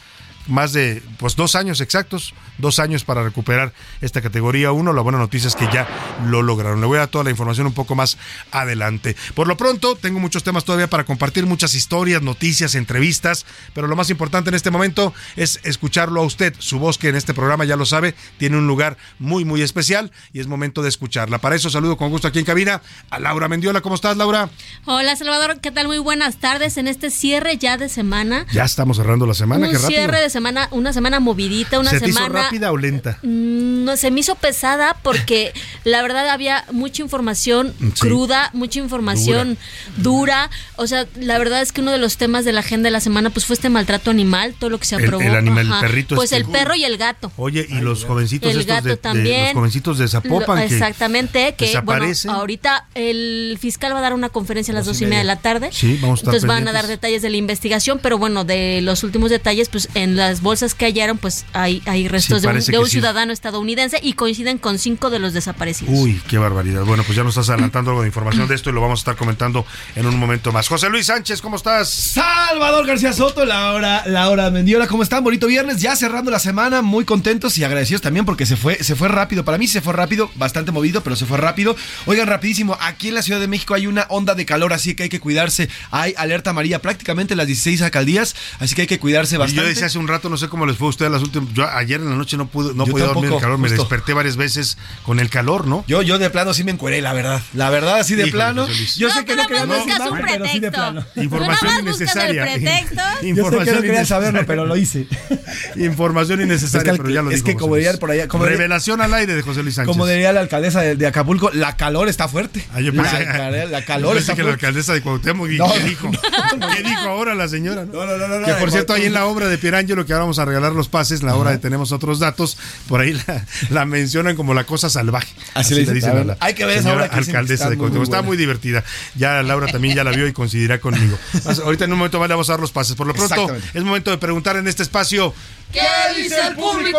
Speaker 8: más de pues dos años exactos, dos años para recuperar esta categoría 1. La buena noticia es que ya lo lograron. Le voy a dar toda la información un poco más adelante. Por lo pronto, tengo muchos temas todavía para compartir, muchas historias, noticias, entrevistas, pero lo más importante en este momento es escucharlo a usted. Su voz que en este programa ya lo sabe, tiene un lugar muy, muy especial y es momento de escucharla. Para eso saludo con gusto aquí en cabina a Laura Mendiola. ¿Cómo estás, Laura?
Speaker 26: Hola, Salvador. ¿Qué tal? Muy buenas tardes en este cierre ya de semana.
Speaker 8: Ya estamos cerrando la semana,
Speaker 26: un
Speaker 8: qué rápido.
Speaker 26: cierre de semana, una semana movidita, una
Speaker 8: ¿Se te
Speaker 26: semana.
Speaker 8: hizo rápida o lenta?
Speaker 26: Mm, No, se me hizo pesada porque la verdad había mucha información
Speaker 8: Sí.
Speaker 26: cruda, mucha información dura. O sea, la verdad es que uno de los temas de la agenda de la semana pues fue este maltrato animal, todo lo que se
Speaker 8: El-
Speaker 26: aprobó.
Speaker 8: el animal, el perrito
Speaker 26: Pues
Speaker 8: este.
Speaker 26: el perro y el gato.
Speaker 8: Oye, y los jovencitos
Speaker 26: El
Speaker 8: estos
Speaker 26: gato
Speaker 8: de, de-
Speaker 26: también.
Speaker 8: los jovencitos de Zapopan
Speaker 26: Lo-
Speaker 8: que
Speaker 26: exactamente, que bueno,
Speaker 8: desaparecen.
Speaker 26: ahorita el fiscal va a dar una conferencia a las
Speaker 8: Dos y
Speaker 26: media de la tarde.
Speaker 8: Sí, vamos a estar
Speaker 26: Entonces van a dar detalles de la investigación, pero bueno, de los últimos detalles, pues en las bolsas que hallaron, pues hay, hay restos
Speaker 8: Sí,
Speaker 26: de un, de un
Speaker 8: sí.
Speaker 26: ciudadano estadounidense y coinciden con cinco de los desaparecidos.
Speaker 8: Uy, qué barbaridad. Bueno, pues ya nos estás adelantando algo de información de esto y lo vamos a estar comentando en un momento más. José Luis Sánchez, ¿cómo estás?
Speaker 27: Salvador García Soto, la hora, la hora Mendiola, ¿cómo están? Bonito viernes, ya cerrando la semana, muy contentos y agradecidos también porque se fue, se fue rápido. Para mí se fue rápido, bastante movido, pero se fue rápido. Oigan, rapidísimo, aquí en la Ciudad de México hay una onda de calor, así que hay que cuidarse. Hay alerta amarilla prácticamente en las 16 alcaldías, así que hay que cuidarse
Speaker 8: Y
Speaker 27: bastante.
Speaker 8: yo decía hace un rato, no sé cómo les fue a ustedes las últimas. Yo ayer en la noche no pude, no
Speaker 27: Yo
Speaker 8: podía dormir
Speaker 27: tampoco,
Speaker 8: el calor, me desperté varias veces con el calor, ¿no?
Speaker 27: Yo, yo de plano sí me encueré, la verdad. La verdad, así de
Speaker 8: Híjole,
Speaker 27: plano. Yo
Speaker 26: No,
Speaker 27: sé que no
Speaker 26: nada
Speaker 27: quería lastimar,
Speaker 26: un
Speaker 27: pero sí de
Speaker 26: pretexto.
Speaker 27: plano.
Speaker 8: Información
Speaker 26: nada
Speaker 8: innecesaria.
Speaker 26: pretexto.
Speaker 27: Yo sé que
Speaker 8: Información
Speaker 27: no quería saberlo, pero lo hice.
Speaker 8: Información innecesaria,
Speaker 27: Es que-
Speaker 8: pero ya lo
Speaker 27: es que como
Speaker 8: Luis.
Speaker 27: dirían por allá, como diría-
Speaker 8: Revelación al aire de José Luis Sánchez.
Speaker 27: Como diría la alcaldesa de, de Acapulco, la calor está fuerte.
Speaker 8: Ah, yo
Speaker 27: la,
Speaker 8: pensé-
Speaker 27: la- la
Speaker 8: yo
Speaker 27: calor está
Speaker 8: que la alcaldesa de Cuauhtémoc ¿qué dijo? ¿Qué dijo ahora la señora?
Speaker 27: No, no, no, no,
Speaker 8: Que por cierto, ahí en la obra de Pierangelo que ahora vamos a regalar los pases, la obra de tenemos otros datos, por ahí la, la mencionan como la cosa salvaje.
Speaker 27: Así le dicen, a hay que ver esa obra que
Speaker 8: alcaldesa de Cuauhtémoc. Está muy divertida. Ya Laura también ya la vio y coincidirá conmigo. Ahorita en un momento más le vamos a dar los pases. Por lo pronto, es momento de preguntar en este espacio.
Speaker 27: ¿Qué dice el público?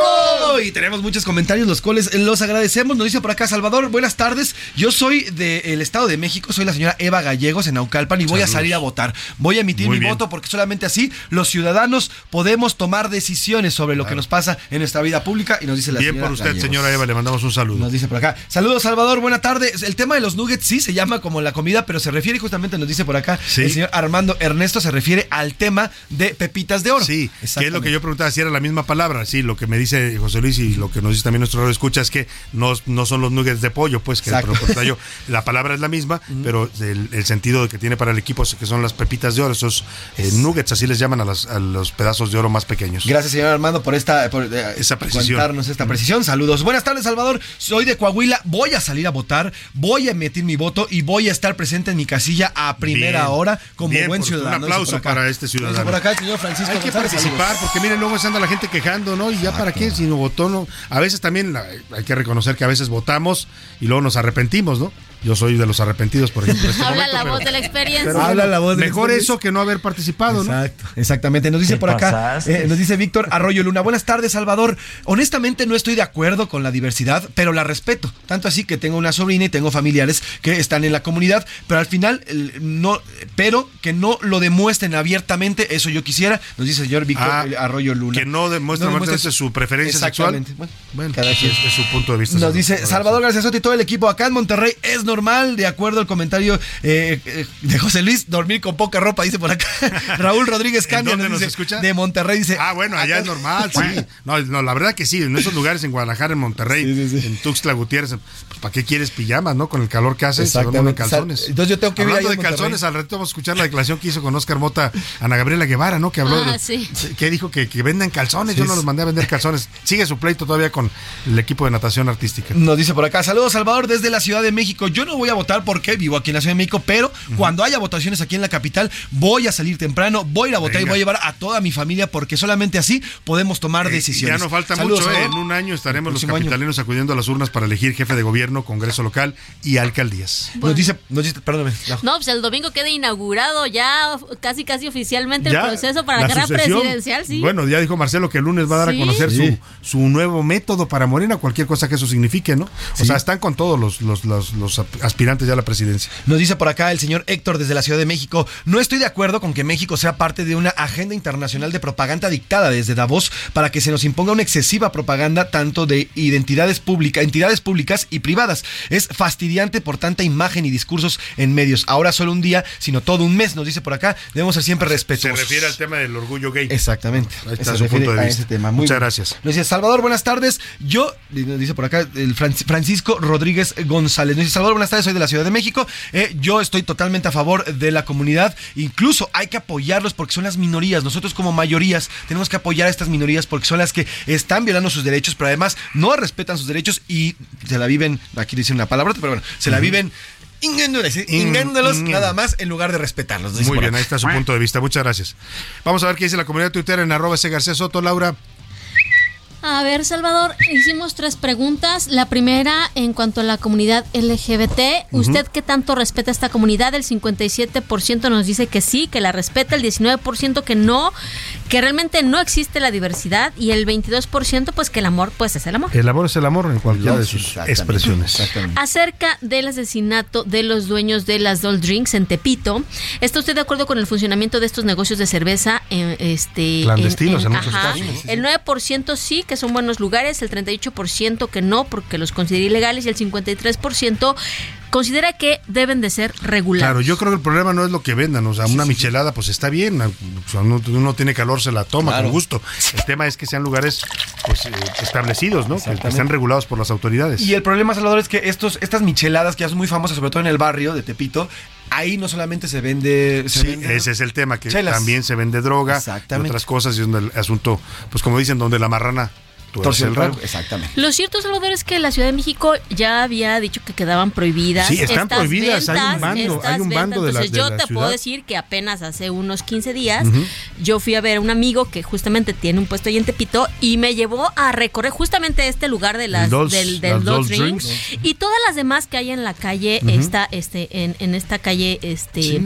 Speaker 27: Y tenemos muchos comentarios, los cuales los agradecemos. Nos dice por acá Salvador, buenas tardes. Yo soy del Estado de México, soy la señora Eva Gallegos en Naucalpan y voy a salir a votar. Voy a emitir
Speaker 8: Muy
Speaker 27: mi
Speaker 8: bien.
Speaker 27: voto porque solamente así los ciudadanos podemos tomar decisiones sobre lo que nos pasa en nuestra vida pública. Y nos dice la
Speaker 8: Bien
Speaker 27: señora
Speaker 8: por usted,
Speaker 27: Gallegos.
Speaker 8: señora Eva, le mandamos un saludo.
Speaker 27: Nos dice por acá. Saludos, Salvador. Buena tarde. El tema de los nuggets sí se llama como la comida, pero se refiere justamente, nos dice por acá,
Speaker 8: Sí.
Speaker 27: el señor Armando Ernesto se refiere al tema de pepitas de oro.
Speaker 8: Sí, que es lo que yo preguntaba, si era la misma palabra. Sí, lo que me dice José Luis y lo que nos dice también nuestro radio escucha es que no, no son los nuggets de pollo, pues que por ello, la palabra es la misma, pero el, el sentido que tiene para el equipo es que son las pepitas de oro, esos eh, nuggets, así les llaman a, las- a los pedazos de oro más pequeños.
Speaker 27: Gracias, señor Armando, por esta por, eh,
Speaker 8: Esa precisión.
Speaker 27: contarnos esta precisión. Saludos. Buenas tardes, Salvador. Soy de Coahuila. Voy a salir a votar, voy a emitir mi voto y voy a estar presente en mi casilla a primera
Speaker 8: Bien.
Speaker 27: hora como
Speaker 8: Bien,
Speaker 27: buen ciudadano.
Speaker 8: Un aplauso para este ciudadano.
Speaker 27: por acá el señor Francisco
Speaker 8: Hay que
Speaker 27: González,
Speaker 8: participar,
Speaker 27: saludos.
Speaker 8: porque miren, luego se anda la gente quejando, ¿no? Y ya para qué, si no votó, no. A veces también hay que reconocer que a veces votamos y luego nos arrepentimos, ¿no? Yo soy de los arrepentidos, por ejemplo. este
Speaker 26: Habla
Speaker 8: momento,
Speaker 26: la
Speaker 8: pero-
Speaker 26: voz de la experiencia.
Speaker 8: pero
Speaker 27: Habla la voz de la
Speaker 8: Mejor eso que no haber participado, ¿no?
Speaker 27: Exacto, exactamente. Nos dice por acá, eh, nos dice Víctor Arroyo Luna. Buenas tardes, Salvador. Honestamente no estoy de acuerdo con la diversidad, pero la respeto. Tanto así que tengo una sobrina y tengo familiares que están en la comunidad, pero al final no, pero que no lo demuestren abiertamente. Eso yo quisiera. Nos dice el señor Víctor
Speaker 8: Ah,
Speaker 27: Arroyo Luna.
Speaker 8: Que no demuestra
Speaker 27: No
Speaker 8: abiertamente su preferencia sexual.
Speaker 27: Exactamente. Bueno,
Speaker 8: Bueno,
Speaker 27: cada quien.
Speaker 8: es, es su punto de vista.
Speaker 27: Nos
Speaker 8: señor.
Speaker 27: dice Salvador García Soto y todo el equipo acá en Monterrey es normal, de acuerdo al comentario eh, eh, de José Luis, dormir con poca ropa, dice por acá. Raúl Rodríguez
Speaker 8: ¿En
Speaker 27: Candia
Speaker 8: dónde
Speaker 27: nos
Speaker 8: nos
Speaker 27: dice,
Speaker 8: escucha?
Speaker 27: de Monterrey dice.
Speaker 8: Ah, bueno, allá es normal, sí. No, no, la verdad que sí, en esos lugares, en Guadalajara, en Monterrey, en Tuxtla Gutiérrez, ¿para qué quieres pijamas, no? Con el calor que hace, se en
Speaker 27: Exactamente.
Speaker 8: calzones.
Speaker 27: Entonces yo tengo que
Speaker 8: Hablando de calzones, al rato vamos a escuchar la declaración que hizo con Oscar Mota Ana Gabriela Guevara, ¿no? Que habló
Speaker 26: Ah,
Speaker 8: de,
Speaker 26: sí.
Speaker 8: que dijo que, que venden calzones, yo
Speaker 27: Sí,
Speaker 8: no los mandé a vender calzones. Sigue su pleito todavía con el equipo de natación artística.
Speaker 27: Nos dice por acá, saludos Salvador desde la Ciudad de México. Yo no voy a votar porque vivo aquí en la Ciudad de México, pero cuando haya votaciones aquí en la capital, voy a salir temprano, voy a ir a votar y voy a llevar a toda mi familia porque solamente así podemos tomar
Speaker 8: Eh,
Speaker 27: decisiones.
Speaker 8: Ya no falta
Speaker 27: Saludos,
Speaker 8: mucho, ¿eh? En un año estaremos los
Speaker 27: año.
Speaker 8: capitalinos acudiendo a las urnas para elegir jefe de gobierno, congreso local y alcaldías.
Speaker 27: Nos dice, nos dice, perdóname. no.
Speaker 26: No, pues el domingo queda inaugurado ya casi casi oficialmente el proceso para
Speaker 8: la
Speaker 26: la carrera
Speaker 8: sucesión.
Speaker 26: presidencial, sí.
Speaker 8: Bueno, ya dijo Marcelo que el lunes va a dar
Speaker 26: Sí.
Speaker 8: a conocer
Speaker 27: Sí.
Speaker 8: su, su nuevo método para Morena, cualquier cosa que eso signifique, ¿no? O sea, están con todos los, los, los- los aspirantes ya a la presidencia.
Speaker 27: Nos dice por acá el señor Héctor desde la Ciudad de México, no estoy de acuerdo con que México sea parte de una agenda internacional de propaganda dictada desde Davos para que se nos imponga una excesiva propaganda tanto de identidades públicas, entidades públicas y privadas. Es fastidiante por tanta imagen y discursos en medios. Ahora solo un día, sino todo un mes, nos dice por acá. Debemos ser siempre respetuosos.
Speaker 8: Se refiere al tema del orgullo gay.
Speaker 27: Exactamente.
Speaker 8: Ahí está su punto de vista.
Speaker 27: tema.
Speaker 8: Muchas
Speaker 27: bien.
Speaker 8: gracias.
Speaker 27: Nos dice Salvador, buenas tardes. Yo, nos dice por acá, el Fran- Francisco Rodríguez González. Nos dice Salvador, buenas tardes, soy de la Ciudad de México. Eh, yo estoy totalmente a favor de la comunidad. Incluso hay que apoyarlos porque son las minorías. Nosotros como mayorías tenemos que apoyar a estas minorías porque son las que están violando sus derechos, pero además no respetan sus derechos y se la viven, aquí dice una palabra, pero bueno, se la viven ingándolos
Speaker 8: in-
Speaker 27: nada más en lugar de respetarlos.
Speaker 8: Muy bien, ahí está su punto de vista. Muchas gracias. Vamos a ver qué dice la comunidad Twitter en arroba ese García Soto, Laura.
Speaker 26: A ver, Salvador, hicimos tres preguntas. La primera, en cuanto a la comunidad LGBT. ¿usted qué tanto respeta esta comunidad? El 57% nos dice que sí, que la respeta, el 19% que no, que realmente no existe la diversidad y el 22% pues que el amor pues es el amor.
Speaker 8: El amor es el amor en cualquiera de sus
Speaker 27: Exactamente.
Speaker 8: expresiones.
Speaker 26: Acerca del asesinato de los dueños de las Doll Drinks en Tepito, ¿está usted de acuerdo con el funcionamiento de estos negocios de cerveza eh, este,
Speaker 8: Clandestinos en muchos
Speaker 26: ajá.
Speaker 8: casos.
Speaker 26: El 9% sí, que son buenos lugares, el 38% que no, porque los considera ilegales, y el 53% considera que deben de ser regulados.
Speaker 8: Claro, yo creo que el problema no es lo que vendan, o sea, una michelada pues está bien, o sea, uno, uno tiene calor, se la toma
Speaker 27: Claro.
Speaker 8: con gusto. El tema es que sean lugares pues eh, establecidos, ¿no? Que, estén regulados por las autoridades.
Speaker 27: Y el problema, Salvador, es que estos, estas micheladas que ya son muy famosas, sobre todo en el barrio de Tepito, ahí no solamente se vende. Se
Speaker 8: Sí,
Speaker 27: vende
Speaker 8: ese es el tema, que
Speaker 27: chelas.
Speaker 8: también se vende droga y otras cosas, y es donde el asunto, pues como dicen, donde la marrana
Speaker 27: Torce
Speaker 8: el rabo.
Speaker 27: Exactamente.
Speaker 26: Lo cierto, Salvador, es que la Ciudad de México ya había dicho que quedaban prohibidas.
Speaker 8: Sí, están
Speaker 26: estas
Speaker 8: prohibidas, hay un bando, hay un bando de la-
Speaker 26: Entonces,
Speaker 8: de
Speaker 26: yo
Speaker 8: la
Speaker 26: te puedo decir que apenas hace unos 15 días yo fui a ver a un amigo que justamente tiene un puesto ahí en Tepito y me llevó a recorrer justamente este lugar de las,
Speaker 8: Dolls-
Speaker 26: del, del
Speaker 8: las
Speaker 26: Dolls
Speaker 8: Dolls
Speaker 26: Drinks
Speaker 8: Drinks.
Speaker 26: y todas las demás que hay en la calle,
Speaker 8: Ujú.
Speaker 26: esta, este, en, en esta calle, este,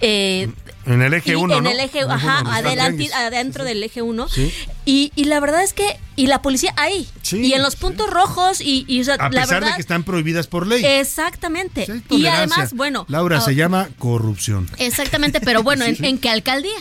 Speaker 26: eh,
Speaker 8: En el eje
Speaker 26: y
Speaker 8: 1,
Speaker 26: en
Speaker 8: ¿no?
Speaker 26: el eje, ajá,
Speaker 8: el
Speaker 26: adelante, adentro del eje 1.
Speaker 8: Sí.
Speaker 26: Y, y la verdad es que, y la policía ahí, y en los puntos rojos, y, y, o sea,
Speaker 8: A
Speaker 26: la
Speaker 8: pesar
Speaker 26: verdad.
Speaker 8: de que están prohibidas por ley.
Speaker 26: Exactamente. y además, bueno.
Speaker 8: Laura,
Speaker 26: ah,
Speaker 8: se llama corrupción.
Speaker 26: Exactamente, pero bueno, ¿en, en qué alcaldía?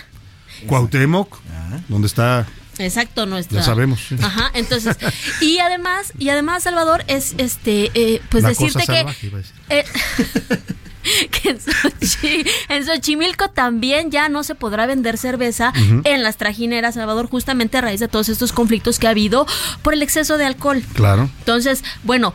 Speaker 8: Cuauhtémoc, donde está
Speaker 26: Exacto, nuestra.
Speaker 8: Ya sabemos, sí.
Speaker 26: Ajá, entonces, y además, y además, Salvador, es este, eh, pues
Speaker 8: la
Speaker 26: decirte
Speaker 8: cosa
Speaker 26: que.
Speaker 8: iba a decir.
Speaker 26: eh, que en, Xochi- en Xochimilco también ya no se podrá vender cerveza en las trajineras, Salvador, justamente a raíz de todos estos conflictos que ha habido por el exceso de alcohol.
Speaker 8: Claro.
Speaker 26: Entonces, bueno,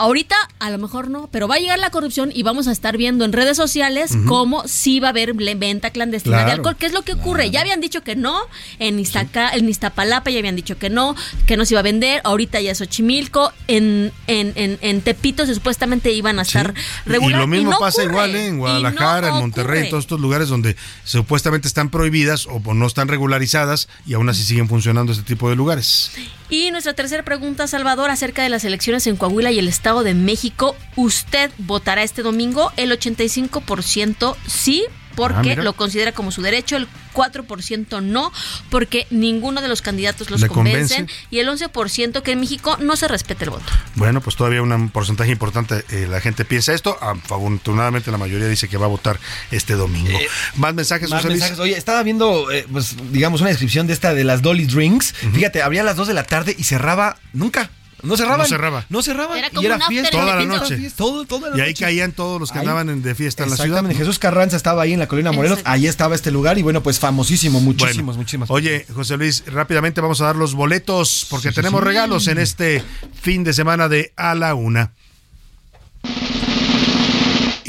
Speaker 26: ahorita a lo mejor no, pero va a llegar la corrupción y vamos a estar viendo en redes sociales cómo sí va a haber venta clandestina de alcohol. ¿Qué es lo que ocurre? Ya habían dicho que no, en, Iztaca, en Iztapalapa ya habían dicho que no, que no se iba a vender, ahorita ya es Xochimilco, en, en, en, en Tepito se supuestamente iban a estar
Speaker 8: Y
Speaker 26: regulados.
Speaker 8: lo mismo
Speaker 26: no
Speaker 8: pasa
Speaker 26: ocurre.
Speaker 8: igual ¿eh? en
Speaker 26: Y
Speaker 8: Guadalajara,
Speaker 26: no
Speaker 8: en Monterrey, en todos estos lugares donde supuestamente están prohibidas o no están regularizadas y aún así siguen funcionando este tipo de lugares.
Speaker 26: Y nuestra tercera pregunta, Salvador, acerca de las elecciones en Coahuila y el Estado de México. ¿Usted votará este domingo? El 85% sí, porque
Speaker 8: Ah,
Speaker 26: lo considera como su derecho, el 4% no, porque ninguno de los candidatos los convencen,
Speaker 8: convence.
Speaker 26: y el 11% que en México no se respete el voto.
Speaker 8: Bueno, pues todavía un porcentaje importante eh, la gente piensa esto. Afortunadamente la mayoría dice que va a votar este domingo. Más mensajes,
Speaker 27: Más
Speaker 8: José Luis?
Speaker 27: mensajes. Oye, estaba viendo, eh, pues, digamos, una descripción de esta de las Dolly Drinks. Fíjate, abría a las 2 de la tarde y cerraba nunca. No cerraban.
Speaker 8: No cerraba.
Speaker 27: No cerraban.
Speaker 26: Era
Speaker 27: y
Speaker 26: como
Speaker 27: era
Speaker 26: un after
Speaker 27: fiesta.
Speaker 8: Toda la noche.
Speaker 27: fiesta, todo, toda la
Speaker 8: Y ahí
Speaker 27: noche.
Speaker 8: caían todos los que
Speaker 27: Ahí.
Speaker 8: andaban en- de fiesta en la ciudad.
Speaker 27: Jesús Carranza estaba ahí en la Colina Morelos.
Speaker 26: Exacto.
Speaker 27: Ahí estaba este lugar y bueno, pues famosísimo, muchísimos,
Speaker 8: Bueno,
Speaker 27: muchísimas.
Speaker 8: Oye, José Luis, rápidamente vamos a dar los boletos porque
Speaker 27: sí,
Speaker 8: tenemos
Speaker 27: sí.
Speaker 8: regalos en este fin de semana de A la Una.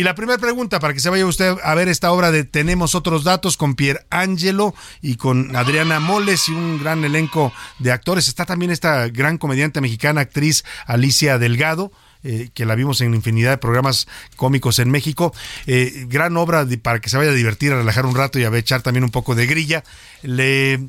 Speaker 8: Y la primera pregunta, para que se vaya usted a ver esta obra de Tenemos otros datos con Pier Angelo y con Adriana Moles y un gran elenco de actores. Está también esta gran comediante mexicana, actriz Alicia Delgado. eh, que la vimos en infinidad de programas cómicos en México. Eh, gran obra para que se vaya a divertir, a relajar un rato y a echar también un poco de grilla. Le,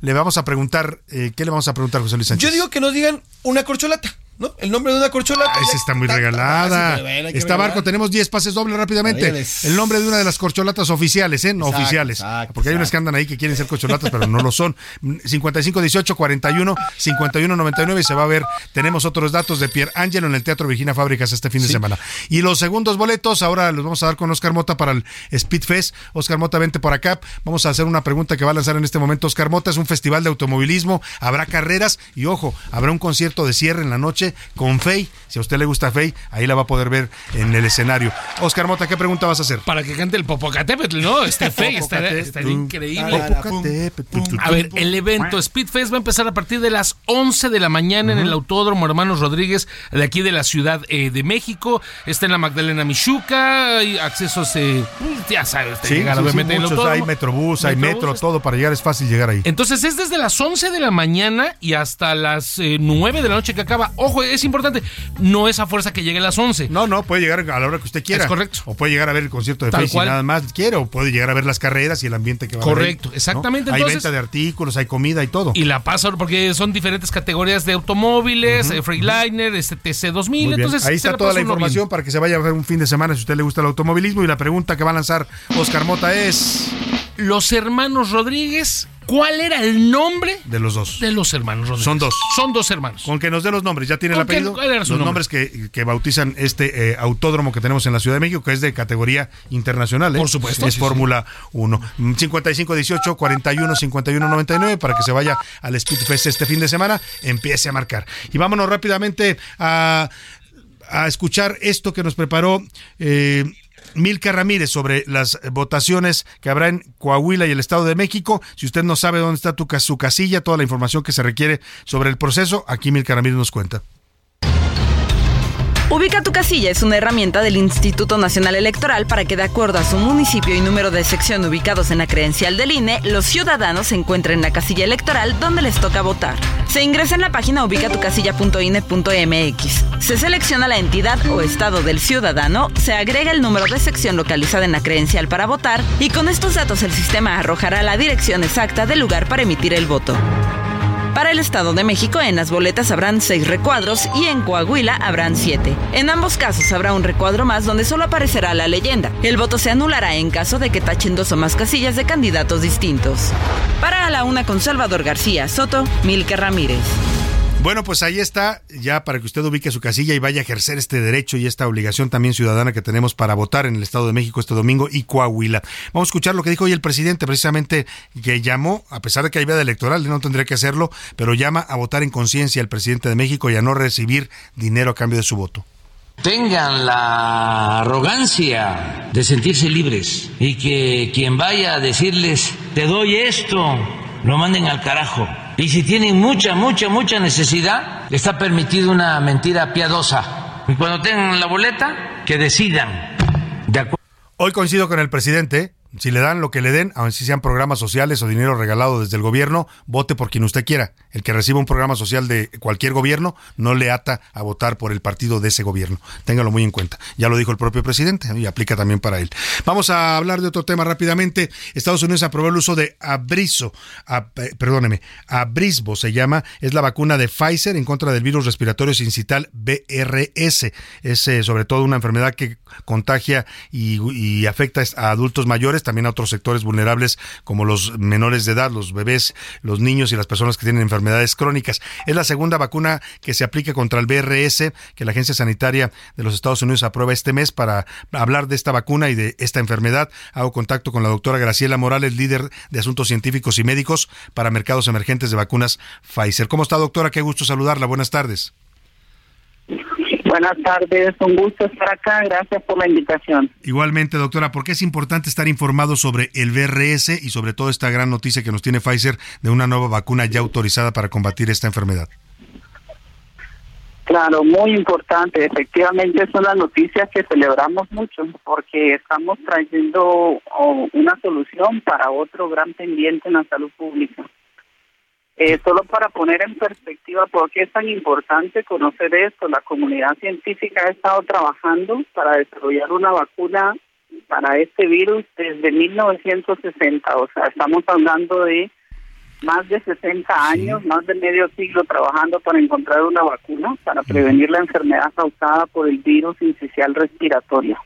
Speaker 8: le vamos a preguntar, eh, ¿qué le vamos a preguntar, José Luis Sánchez?
Speaker 27: Yo digo que nos digan una corcholata, ¿no? El nombre de una corcholata.
Speaker 8: Ah, esa está muy regalada. Está Barco, tenemos 10 pases dobles rápidamente. El nombre de una de las corcholatas oficiales, ¿eh? No
Speaker 27: Exacto,
Speaker 8: oficiales.
Speaker 27: exacto,
Speaker 8: porque hay unas que andan ahí que quieren ser corcholatas, pero no lo son. 55 18 41 51 99 y se va a ver. Tenemos otros datos de Pier Angelo en el Teatro Virginia Fábricas este fin de semana. Y los segundos boletos ahora los vamos a dar con Oscar Mota para el Speed Fest. Oscar Mota, vente por acá. Vamos a hacer una pregunta que va a lanzar en este momento Oscar Mota. Es un festival de automovilismo. Habrá carreras y ojo, habrá un concierto de cierre en la noche noche con Fey. Si a usted le gusta Fey, ahí la va a poder ver en el escenario. Oscar Mota, ¿qué pregunta vas a hacer?
Speaker 24: Para que cante el Popocatépetl, ¿no? Este Fey estaría, estaría increíble. A ver, el evento Speedfest va a empezar a partir de las 11 de la mañana en el Autódromo Hermanos Rodríguez de aquí de la Ciudad eh, de México. Está en la Magdalena Michuca, hay accesos, eh, ya sabes,
Speaker 8: Sí,
Speaker 24: llegar
Speaker 8: sí, sí,
Speaker 24: obviamente
Speaker 8: muchos, hay metrobús, hay
Speaker 24: Metrobús,
Speaker 8: metro, todo para llegar es fácil llegar ahí.
Speaker 24: Entonces es desde las 11 de la mañana y hasta las eh, 9 de la noche que acaba. Ojo, es importante, no es a fuerza que llegue a las 11.
Speaker 8: No, no, puede llegar a la hora que usted quiera.
Speaker 24: Es correcto.
Speaker 8: O puede llegar a ver el concierto de
Speaker 24: Tal
Speaker 8: Face
Speaker 24: cual.
Speaker 8: nada más quiere, o puede llegar a ver las carreras y el ambiente que va a haber ahí,
Speaker 24: Correcto,
Speaker 8: ¿no?
Speaker 24: exactamente,
Speaker 8: Hay venta de artículos, hay comida y todo.
Speaker 24: Y la pasa porque son diferentes categorías de automóviles, eh, Freightliner, este TC2000.
Speaker 8: Muy bien.
Speaker 24: Entonces,
Speaker 8: Ahí está toda la información
Speaker 24: bien.
Speaker 8: para que se vaya a ver un fin de semana si a usted le gusta el automovilismo. Y la pregunta que va a lanzar Oscar Mota es...
Speaker 24: Los hermanos Rodríguez, ¿cuál era el nombre
Speaker 8: De los dos.
Speaker 24: de los hermanos Rodríguez?
Speaker 8: Son dos.
Speaker 24: Son dos hermanos.
Speaker 8: Con que nos dé los nombres, ya tiene el
Speaker 24: ¿Con qué-
Speaker 8: apellido.
Speaker 24: cuál era
Speaker 8: Los
Speaker 24: su nombre?
Speaker 8: nombres que, que bautizan este eh, autódromo que tenemos en la Ciudad de México, que es de categoría internacional. ¿eh?
Speaker 24: Por supuesto.
Speaker 8: Es
Speaker 24: Sí,
Speaker 8: Fórmula 1. Mm, 55 18 41 51 99 para que se vaya al Speedfest este fin de semana, empiece a marcar. Y vámonos rápidamente a, a escuchar esto que nos preparó. Eh, Milka Ramírez sobre las votaciones que habrá en Coahuila y el Estado de México. Si usted no sabe dónde está tu, su casilla, toda la información que se requiere sobre el proceso, aquí Milka Ramírez nos cuenta.
Speaker 28: Ubica tu casilla es una herramienta del Instituto Nacional Electoral para que de acuerdo a su municipio y número de sección ubicados en la credencial del INE, los ciudadanos se encuentren en la casilla electoral donde les toca votar. Se ingresa en la página ubicatucasilla.ine.mx. Se selecciona la entidad o estado del ciudadano, se agrega el número de sección localizada en la credencial para votar y con estos datos el sistema arrojará la dirección exacta del lugar para emitir el voto. Para el Estado de México, en las boletas habrán seis recuadros y en Coahuila habrán siete. En ambos casos habrá un recuadro más donde solo aparecerá la leyenda. El voto se anulará en caso de que tachen dos o más casillas de candidatos distintos. Para a la una con Salvador García Soto, Milke Ramírez.
Speaker 8: Bueno, pues ahí está, ya para que usted ubique su casilla y vaya a ejercer este derecho y esta obligación también ciudadana que tenemos para votar en el Estado de México este domingo y Coahuila. Vamos a escuchar lo que dijo hoy el presidente, precisamente que llamó, a pesar de que hay veda electoral, no tendría que hacerlo, pero llama a votar en conciencia el presidente de México y a no recibir dinero a cambio de su voto.
Speaker 4: tengan la arrogancia de sentirse libres y que quien vaya a decirles te doy esto, lo manden al carajo. Y si tienen mucha, mucha, mucha necesidad, está permitido una mentira piadosa. Y cuando tengan la boleta, que decidan.
Speaker 8: Hoy coincido con el presidente. Si le dan lo que le den, aun si sean programas sociales o dinero regalado desde el gobierno, vote por quien usted quiera. El que reciba un programa social de cualquier gobierno no le ata a votar por el partido de ese gobierno. Téngalo muy en cuenta. Ya lo dijo el propio presidente y aplica también para él. Vamos a hablar de otro tema rápidamente. Estados Unidos aprobó el uso de Abriso, a- eh, perdóneme, Abrisbo se llama, es la vacuna de Pfizer en contra del virus respiratorio sincital BRS. Es eh, sobre todo una enfermedad que contagia y afecta a adultos mayores, también a otros sectores vulnerables como los menores de edad, los bebés, los niños y las personas que tienen enfermedades crónicas. Es la segunda vacuna que se aplica contra el BRS que la Agencia Sanitaria de los Estados Unidos aprueba este mes para hablar de esta vacuna y de esta enfermedad. Hago contacto con la doctora Graciela Morales, líder de Asuntos Científicos y Médicos para Mercados Emergentes de Vacunas Pfizer. ¿Cómo está, doctora? Qué gusto saludarla. Buenas tardes.
Speaker 29: Buenas tardes, un gusto estar acá, gracias por la invitación.
Speaker 8: Igualmente, doctora, ¿por qué es importante estar informado sobre el BRS y sobre todo esta gran noticia que nos tiene Pfizer de una nueva vacuna ya autorizada para combatir esta enfermedad?
Speaker 29: Claro, muy importante, efectivamente son las noticias que celebramos mucho porque estamos trayendo oh, una solución para otro gran pendiente en la salud pública. Eh, solo para poner en perspectiva por qué es tan importante conocer esto, la comunidad científica ha estado trabajando para desarrollar una vacuna para este virus desde 1960, o sea, estamos hablando de más de 60 años, más de medio siglo trabajando para encontrar una vacuna para prevenir la enfermedad causada por el virus incisional respiratorio.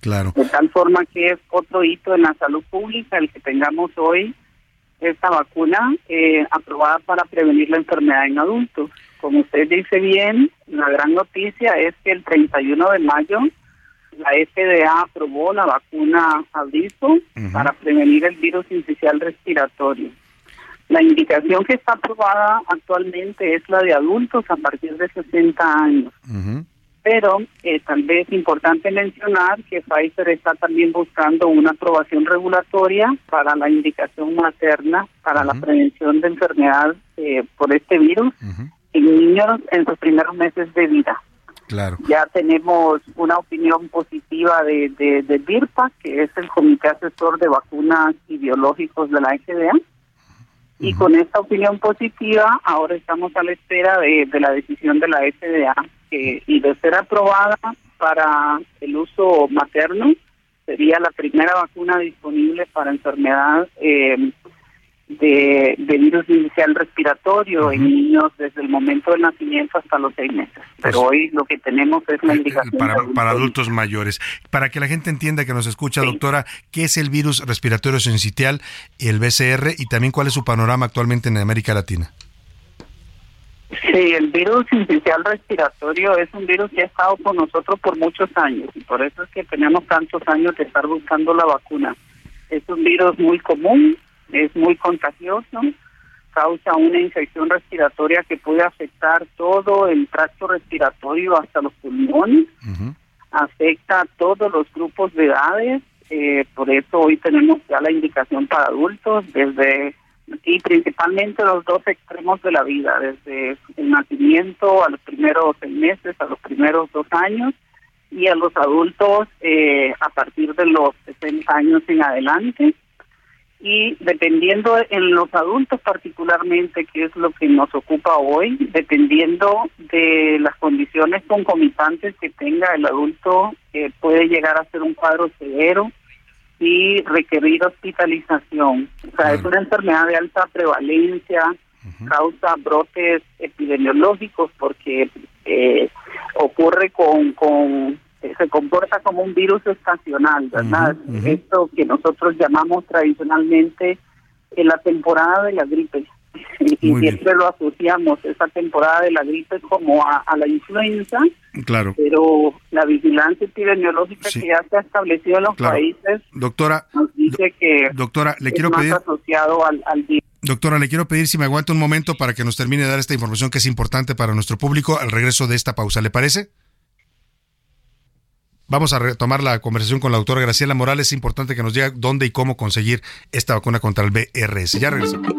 Speaker 8: Claro.
Speaker 29: De tal forma que es otro hito en la salud pública el que tengamos hoy esta vacuna eh, aprobada para prevenir la enfermedad en adultos. Como usted dice bien, la gran noticia es que el 31 de mayo la FDA aprobó la vacuna Abriso para prevenir el virus incisional respiratorio. La indicación que está aprobada actualmente es la de adultos a partir de 60 años. Pero eh, tal vez es importante mencionar que Pfizer está también buscando una aprobación regulatoria para la indicación materna para la prevención de enfermedad eh, por este virus en niños en sus primeros meses de vida.
Speaker 8: Claro.
Speaker 29: Ya tenemos una opinión positiva de, de, de BIRPA, que es el Comité Asesor de Vacunas y Biológicos de la FDA. Y con esta opinión positiva, ahora estamos a la espera de, de la decisión de la FDA que, y de ser aprobada para el uso materno, sería la primera vacuna disponible para enfermedad eh, de, de virus inicial respiratorio en niños desde el momento del nacimiento hasta los seis meses. Pero hoy lo que tenemos es la indicación
Speaker 8: Para, adultos mayores. Para que la gente entienda que nos escucha, doctora, ¿qué es el virus respiratorio sincitial, el BCR, y también cuál es su panorama actualmente en América Latina?
Speaker 29: Sí, el virus inicial respiratorio es un virus que ha estado con nosotros por muchos años y por eso es que tenemos tantos años de estar buscando la vacuna. Es un virus muy común, es muy contagioso, causa una infección respiratoria que puede afectar todo el tracto respiratorio hasta los pulmones, afecta a todos los grupos de edades, eh, por eso hoy tenemos ya la indicación para adultos desde y principalmente los dos extremos de la vida, desde el nacimiento a los primeros seis meses, a los primeros dos años y a los adultos eh, a partir de los 60 años en adelante. Y dependiendo en los adultos particularmente, que es lo que nos ocupa hoy, dependiendo de las condiciones concomitantes que tenga el adulto, eh, puede llegar a ser un cuadro severo, y requerir hospitalización. O sea, es una enfermedad de alta prevalencia, causa brotes epidemiológicos porque eh, ocurre con, con se comporta como un virus estacional, ¿verdad? Esto que nosotros llamamos tradicionalmente en la temporada de la gripe. Y
Speaker 8: Muy bien.
Speaker 29: siempre lo asociamos, esa temporada de la gripe, como a, a la influenza,
Speaker 8: Claro.
Speaker 29: pero la vigilancia epidemiológica que ya se ha establecido en los
Speaker 8: Claro.
Speaker 29: países
Speaker 8: Doctora,
Speaker 29: nos dice que
Speaker 8: doctora, le
Speaker 29: es
Speaker 8: quiero
Speaker 29: más
Speaker 8: pedir,
Speaker 29: asociado al, al virus.
Speaker 8: doctora, le quiero pedir si me aguanta un momento para que nos termine de dar esta información que es importante para nuestro público al regreso de esta pausa. ¿Le parece? Vamos a retomar la conversación con la doctora Graciela Morales. Es importante que nos diga dónde y cómo conseguir esta vacuna contra el BRS. Ya regresamos.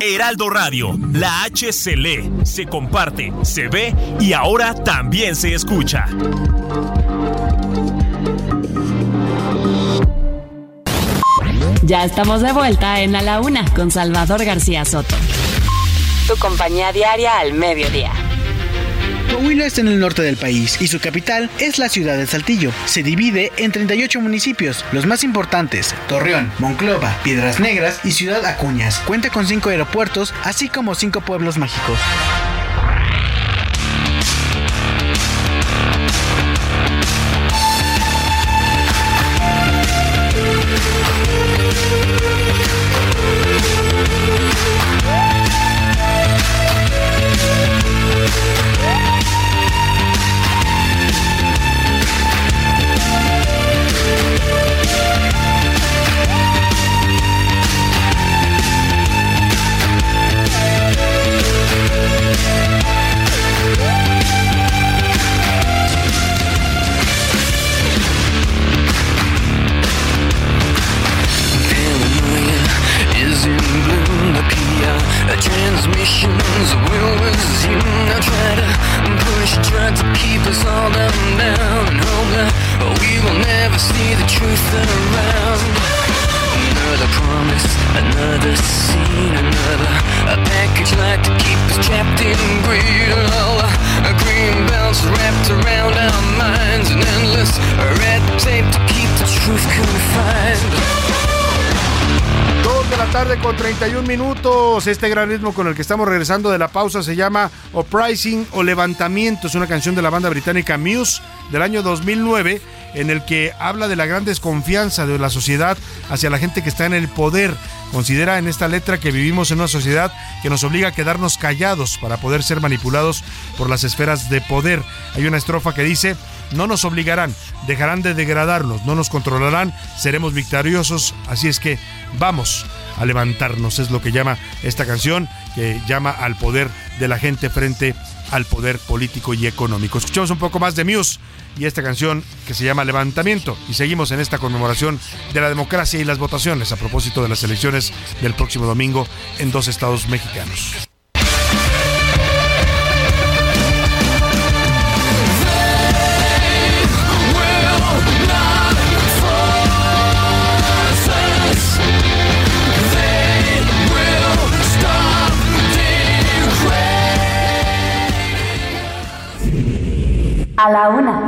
Speaker 30: Heraldo Radio, la H se lee, se comparte, se ve y ahora también se escucha.
Speaker 1: Ya estamos de vuelta en A la Una con Salvador García Soto. Tu compañía diaria al mediodía.
Speaker 17: Coahuila está en el norte del país y su capital es la ciudad de Saltillo. Se divide en 38 municipios, los más importantes, Torreón, Monclova, Piedras Negras y Ciudad Acuñas. Cuenta con cinco aeropuertos, así como cinco pueblos mágicos.
Speaker 8: Este gran ritmo con el que estamos regresando de la pausa se llama Uprising o Levantamiento. Es una canción de la banda británica Muse del año 2009 en el que habla de la gran desconfianza de la sociedad hacia la gente que está en el poder. Considera en esta letra que vivimos en una sociedad que nos obliga a quedarnos callados para poder ser manipulados por las esferas de poder. Hay una estrofa que dice, no nos obligarán, dejarán de degradarnos, no nos controlarán, seremos victoriosos, así es que vamos a levantarnos. Es lo que llama esta canción, que llama al poder de la gente frente al poder político y económico. Escuchamos un poco más de Muse y esta canción que se llama Levantamiento. Y seguimos en esta conmemoración de la democracia y las votaciones a propósito de las elecciones del próximo domingo en dos estados mexicanos.
Speaker 1: A la una.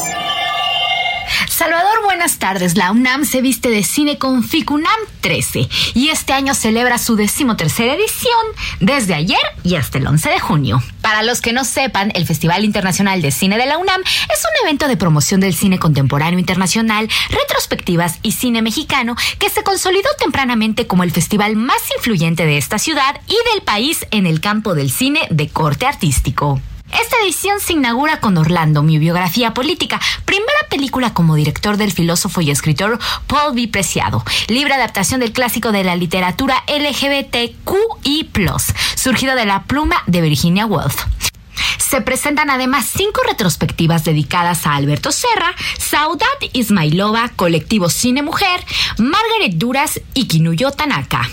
Speaker 31: Salvador, buenas tardes. La UNAM se viste de cine con FICUNAM 13 y este año celebra su decimotercera edición desde ayer y hasta el 11 de junio. Para los que no sepan, el Festival Internacional de Cine de la UNAM es un evento de promoción del cine contemporáneo internacional, retrospectivas y cine mexicano que se consolidó tempranamente como el festival más influyente de esta ciudad y del país en el campo del cine de corte artístico. Esta edición se inaugura con Orlando, mi biografía política, película como director del filósofo y escritor Paul B. Preciado, libre adaptación del clásico de la literatura LGBTQI+, surgido de la pluma de Virginia Woolf. Se presentan además cinco retrospectivas dedicadas a Alberto Serra, Saudat Ismailova, Colectivo Cine Mujer, Margaret Duras y Kinuyo Tanaka.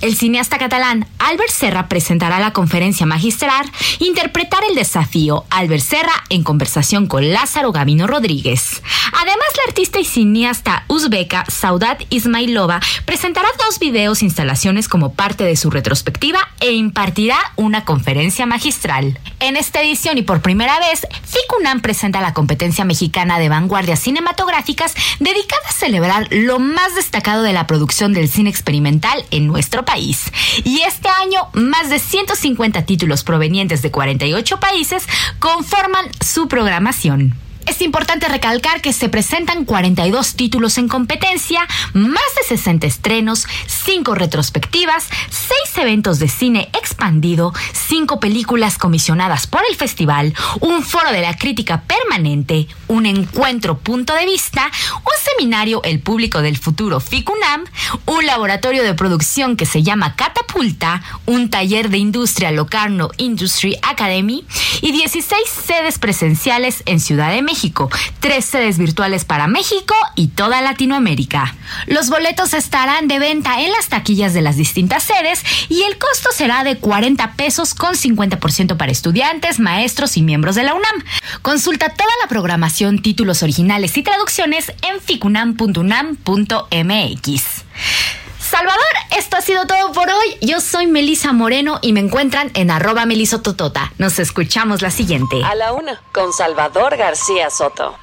Speaker 31: El cineasta catalán Albert Serra presentará la conferencia magistral Interpretar el desafío Albert Serra en conversación con Lázaro Gavino Rodríguez. Además, la artista y cineasta uzbeca Saudat Ismailova presentará dos videos instalaciones como parte de su retrospectiva e impartirá una conferencia magistral. En esta edición y por primera vez, FICUNAM presenta la competencia mexicana de vanguardias cinematográficas dedicada a celebrar lo más destacado de la producción del cine experimental en nuestro país. Y este año, más de 150 títulos provenientes de 48 países conforman su programación. Es importante recalcar que se presentan 42 títulos en competencia, más de 60 estrenos, 5 retrospectivas, 6 eventos de cine expandido, 5 películas comisionadas por el festival, un foro de la crítica permanente, un encuentro punto de vista, un seminario El público del futuro FICUNAM, un laboratorio de producción que se llama Catapulta, un taller de industria Locarno Industry Academy y 16 sedes presenciales en Ciudad de México. Tres sedes virtuales para México y toda Latinoamérica. Los boletos estarán de venta en las taquillas de las distintas sedes y el costo será de 40 pesos con 50% para estudiantes, maestros y miembros de la UNAM. Consulta toda la programación, títulos originales y traducciones en ficunam.unam.mx. Salvador, esto ha sido todo por hoy. Yo soy Melisa Moreno y me encuentran en arroba melisototota. Nos escuchamos la siguiente.
Speaker 1: A la una, con Salvador García Soto.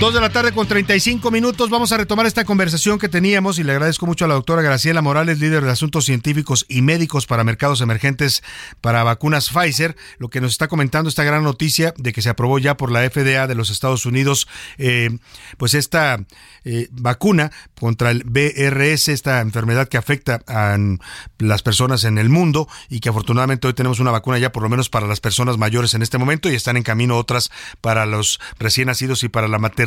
Speaker 8: Dos de la tarde con 35 minutos. Vamos a retomar esta conversación que teníamos y le agradezco mucho a la doctora Graciela Morales, líder de asuntos científicos y médicos para mercados emergentes para vacunas Pfizer, lo que nos está comentando esta gran noticia de que se aprobó ya por la FDA de los Estados Unidos, eh, pues esta eh, vacuna contra el BRS, esta enfermedad que afecta a las personas en el mundo y que afortunadamente hoy tenemos una vacuna ya por lo menos para las personas mayores en este momento y están en camino otras para los recién nacidos y para la maternidad.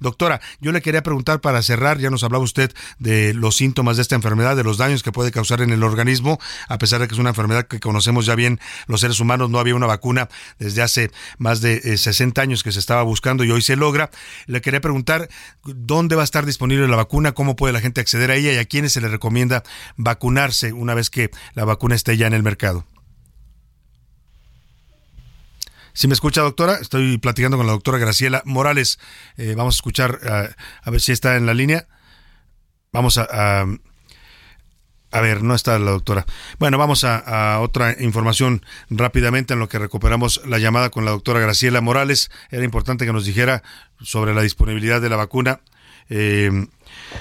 Speaker 8: Doctora, yo le quería preguntar para cerrar, ya nos hablaba usted de los síntomas de esta enfermedad, de los daños que puede causar en el organismo, a pesar de que es una enfermedad que conocemos ya bien los seres humanos, no había una vacuna desde hace más de 60 años que se estaba buscando y hoy se logra. Le quería preguntar dónde va a estar disponible la vacuna, cómo puede la gente acceder a ella y a quiénes se le recomienda vacunarse una vez que la vacuna esté ya en el mercado. Si me escucha, doctora, estoy platicando con la doctora Graciela Morales. Eh, vamos a escuchar, a ver si está en la línea. Vamos a, a, ver, no está la doctora. Bueno, vamos a, otra información rápidamente en lo que recuperamos la llamada con la doctora Graciela Morales. Era importante que nos dijera sobre la disponibilidad de la vacuna Eh,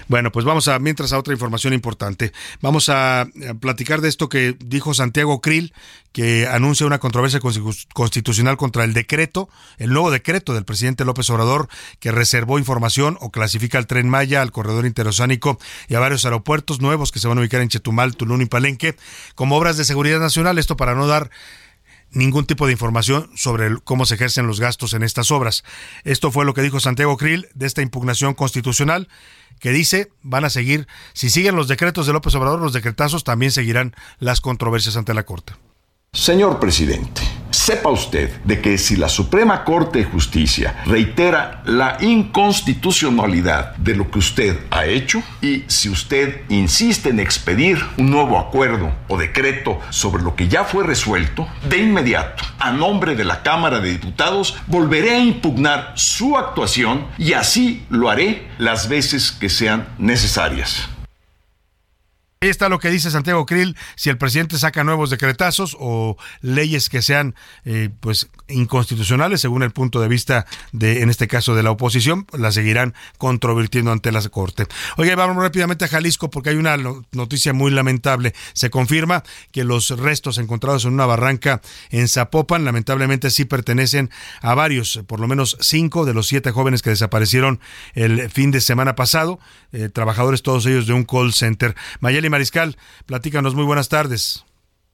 Speaker 8: bueno, pues vamos a, mientras a otra información importante, vamos a, platicar de esto que dijo Santiago Krill, que anuncia una controversia constitu- constitucional contra el decreto, el nuevo decreto del presidente López Obrador, que reservó información o clasifica al tren Maya, al corredor interoceánico y a varios aeropuertos nuevos que se van a ubicar en Chetumal, Tulum y Palenque, como obras de seguridad nacional, esto para no dar ningún tipo de información sobre cómo se ejercen los gastos en estas obras. Esto fue lo que dijo Santiago Krill de esta impugnación constitucional que dice van a seguir, si siguen los decretos de López Obrador, los decretazos también seguirán las controversias ante la Corte.
Speaker 7: Señor presidente, sepa usted de que si la Suprema Corte de Justicia reitera la inconstitucionalidad de lo que usted ha hecho y si usted insiste en expedir un nuevo acuerdo o decreto sobre lo que ya fue resuelto, de inmediato, a nombre de la Cámara de Diputados, volveré a impugnar su actuación y así lo haré las veces que sean necesarias.
Speaker 8: Ahí está lo que dice Santiago Krill, si el presidente saca nuevos decretazos o leyes que sean eh, pues inconstitucionales según el punto de vista de en este caso de la oposición, las seguirán controvirtiendo ante la Corte. Oiga, vamos rápidamente a Jalisco porque hay una no- noticia muy lamentable. Se confirma que los restos encontrados en una barranca en Zapopan lamentablemente sí pertenecen a varios, por lo menos cinco de los siete jóvenes que desaparecieron el fin de semana pasado, eh, trabajadores todos ellos de un call center. Mayeli Mariscal, platícanos, muy buenas tardes.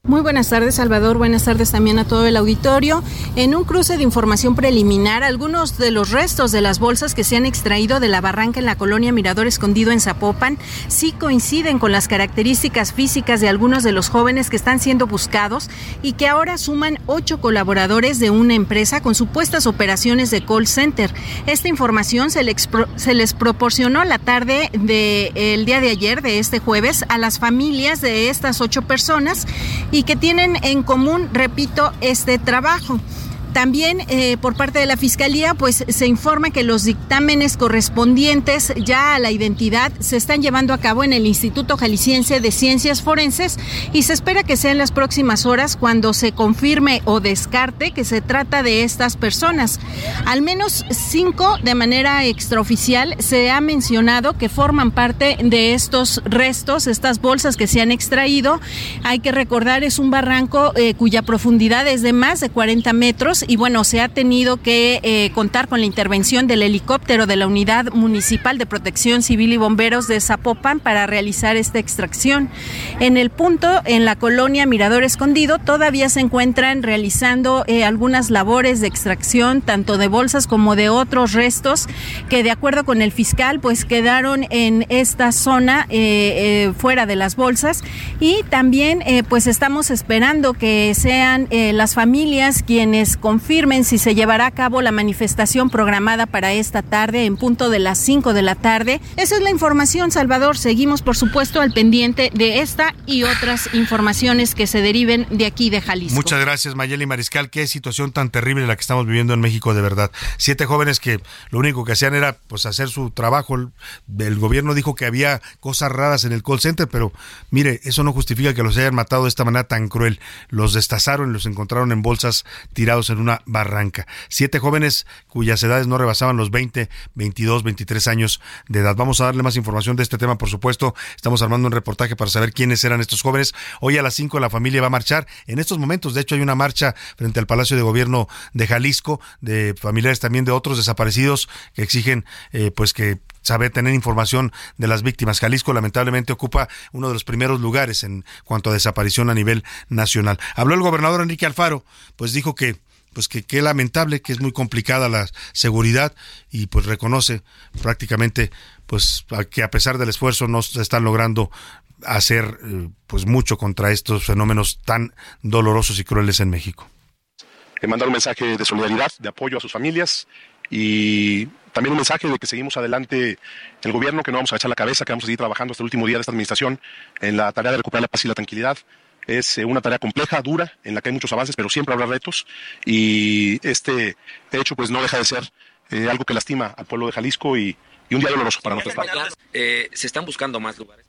Speaker 32: Muy buenas tardes, Salvador. Buenas tardes también a todo el auditorio. En un cruce de información preliminar, algunos de los restos de las bolsas que se han extraído de la barranca en la colonia Mirador Escondido en Zapopan sí coinciden con las características físicas de algunos de los jóvenes que están siendo buscados y que ahora suman ocho colaboradores de una empresa con supuestas operaciones de call center. Esta información se les, proporcionó la tarde del día de ayer, de este jueves, a las familias de estas ocho personas y que tienen en común, repito, este trabajo. También eh, por parte de la Fiscalía, pues se informa que los dictámenes correspondientes ya a la identidad se están llevando a cabo en el Instituto Jalisciense de Ciencias Forenses y se espera que sea en las próximas horas cuando se confirme o descarte que se trata de estas personas. Al menos cinco de manera extraoficial se ha mencionado que forman parte de estos restos, estas bolsas que se han extraído. Hay que recordar, es un barranco eh, cuya profundidad es de más de 40 metros y bueno, se ha tenido que eh, contar con la intervención del helicóptero de la Unidad Municipal de Protección Civil y Bomberos de Zapopan para realizar esta extracción. En el punto, en la colonia Mirador Escondido, todavía se encuentran realizando eh, algunas labores de extracción, tanto de bolsas como de otros restos, que de acuerdo con el fiscal, pues quedaron en esta zona eh, eh, fuera de las bolsas. Y también, eh, pues estamos esperando que sean eh, las familias quienes confirmen si se llevará a cabo la manifestación programada para esta tarde en punto de las 5 de la tarde. Esa es la información, Salvador. Seguimos, por supuesto, al pendiente de esta y otras informaciones que se deriven de aquí de Jalisco.
Speaker 8: Muchas gracias, Mayeli Mariscal. Qué situación tan terrible la que estamos viviendo en México, de verdad. Siete jóvenes que lo único que hacían era pues hacer su trabajo. El, gobierno dijo que había cosas raras en el call center, pero mire, eso no justifica que los hayan matado de esta manera tan cruel. Los destazaron y los encontraron en bolsas tirados en una barranca. Siete jóvenes cuyas edades no rebasaban los 20, 22, 23 años de edad. Vamos a darle más información de este tema, por supuesto. Estamos armando un reportaje para saber quiénes eran estos jóvenes. Hoy a las 5 la familia va a marchar. En estos momentos, de hecho, hay una marcha frente al Palacio de Gobierno de Jalisco, de familiares también de otros desaparecidos que exigen eh, pues que saber tener información de las víctimas. Jalisco lamentablemente ocupa uno de los primeros lugares en cuanto a desaparición a nivel nacional. Habló el gobernador Enrique Alfaro, pues dijo que pues que qué lamentable, que es muy complicada la seguridad y pues reconoce prácticamente pues que a pesar del esfuerzo no se están logrando hacer eh, pues mucho contra estos fenómenos tan dolorosos y crueles en México.
Speaker 33: mandar un mensaje de solidaridad, de apoyo a sus familias y también un mensaje de que seguimos adelante el gobierno, que no vamos a echar la cabeza, que vamos a seguir trabajando hasta el último día de esta administración en la tarea de recuperar la paz y la tranquilidad. Es eh, una tarea compleja, dura, en la que hay muchos avances, pero siempre habrá retos y este hecho pues no deja de ser eh, algo que lastima al pueblo de Jalisco y, y un día doloroso para nosotros.
Speaker 34: Eh, se están buscando más lugares.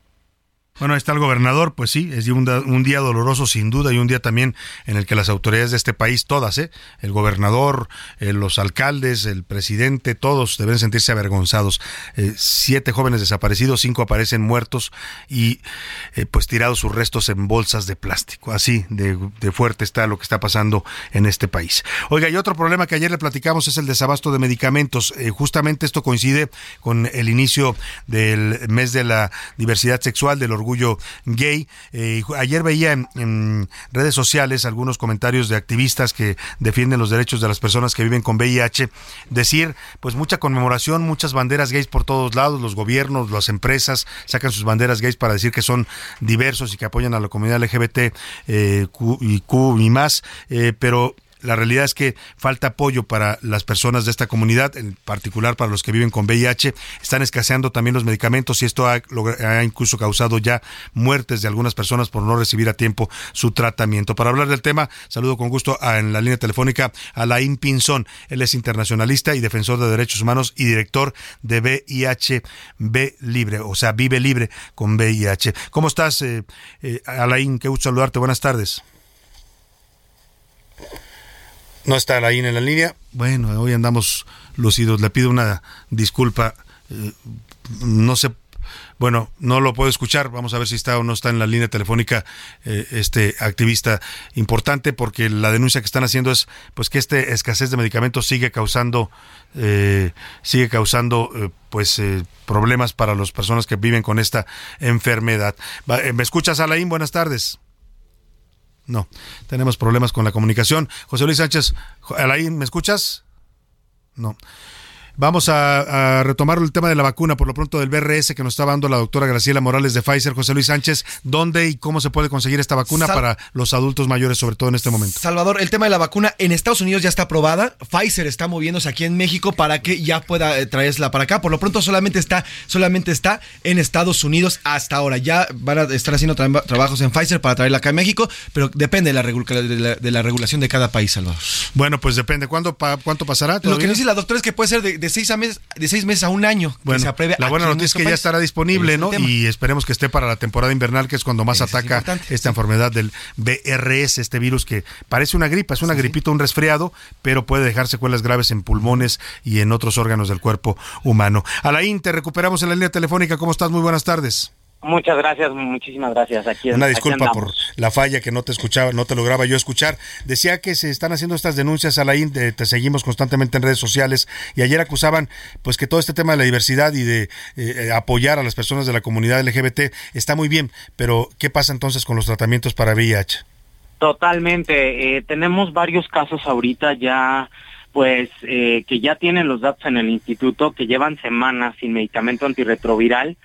Speaker 8: Bueno, ahí está el gobernador, pues sí, es un, día doloroso sin duda y un día también en el que las autoridades de este país, todas, ¿eh? el gobernador, eh, los alcaldes, el presidente, todos deben sentirse avergonzados. Eh, siete jóvenes desaparecidos, cinco aparecen muertos y eh, pues tirados sus restos en bolsas de plástico. Así de, de fuerte está lo que está pasando en este país. Oiga, y otro problema que ayer le platicamos es el desabasto de medicamentos. Justamente esto coincide con el inicio del mes de la diversidad sexual, del orgullo gay. Eh, ayer veía en, redes sociales algunos comentarios de activistas que defienden los derechos de las personas que viven con VIH decir, pues mucha conmemoración, muchas banderas gays por todos lados, los gobiernos, las empresas sacan sus banderas gays para decir que son diversos y que apoyan a la comunidad LGBT eh, y Q y más, eh, pero la realidad es que falta apoyo para las personas de esta comunidad, en particular para los que viven con VIH. Están escaseando también los medicamentos y esto ha, incluso causado ya muertes de algunas personas por no recibir a tiempo su tratamiento. Para hablar del tema, saludo con gusto a- en la línea telefónica a Alain Pinzón. Él es internacionalista y defensor de derechos humanos y director de VIH B Libre, o sea, Vive Libre con VIH. ¿Cómo estás, eh, eh, Alain? Qué gusto saludarte. Buenas tardes. No está Alain en la línea. Bueno, hoy andamos lucidos. Le pido una disculpa. Eh, no sé. Bueno, no lo puedo escuchar. Vamos a ver si está o no está en la línea telefónica eh, este activista importante, porque la denuncia que están haciendo es pues que este escasez de medicamentos sigue causando eh, sigue causando eh, pues eh, problemas para las personas que viven con esta enfermedad. ¿Me escuchas, Alain? Buenas tardes. No, tenemos problemas con la comunicación. José Luis Sánchez, Alain, ¿me escuchas? No. Vamos a, a retomar el tema de la vacuna, por lo pronto del BRS que nos está dando la doctora Graciela Morales de Pfizer. José Luis Sánchez, ¿dónde y cómo se puede conseguir esta vacuna
Speaker 27: Sal-
Speaker 8: para los adultos mayores, sobre todo en este momento?
Speaker 27: Salvador, el tema de la vacuna en Estados Unidos ya está aprobada. Pfizer está moviéndose aquí en México para que ya pueda eh, traerla para acá. Por lo pronto solamente está, solamente está en Estados Unidos hasta ahora. Ya van a estar haciendo tra- trabajos en Pfizer para traerla acá en México, pero depende de la, de la- de la regulación de cada país, Salvador.
Speaker 8: Bueno, pues depende. ¿Cuándo, pa- ¿Cuánto pasará?
Speaker 27: Lo que dice la doctora es que puede ser de, de seis, a mes- de seis meses a un año. que
Speaker 8: Bueno,
Speaker 27: se apruebe
Speaker 8: la buena noticia es que ya estará disponible,
Speaker 27: es
Speaker 8: ¿no? Y esperemos que esté para la temporada invernal, que es cuando más ataca esta enfermedad del BRS, este virus que parece una gripa, es una gripita, un resfriado, pero puede dejar secuelas graves en pulmones y en otros órganos del cuerpo humano. Alain, te recuperamos en la línea telefónica. ¿Cómo estás? Muy buenas tardes.
Speaker 35: Muchas gracias, muchísimas gracias. Aquí,
Speaker 8: Una
Speaker 35: aquí
Speaker 8: disculpa por la falla que no te escuchaba, no te lograba yo escuchar. Decía que se están haciendo estas denuncias, Alain, de- te seguimos constantemente en redes sociales y ayer acusaban pues que todo este tema de la diversidad y de eh, apoyar a las personas de la comunidad LGBT está muy bien, pero ¿qué pasa entonces con los tratamientos para VIH?
Speaker 35: Totalmente. eh, tenemos varios casos ahorita ya, pues, eh, que ya tienen los datos en el instituto, que llevan semanas sin medicamento antirretroviral.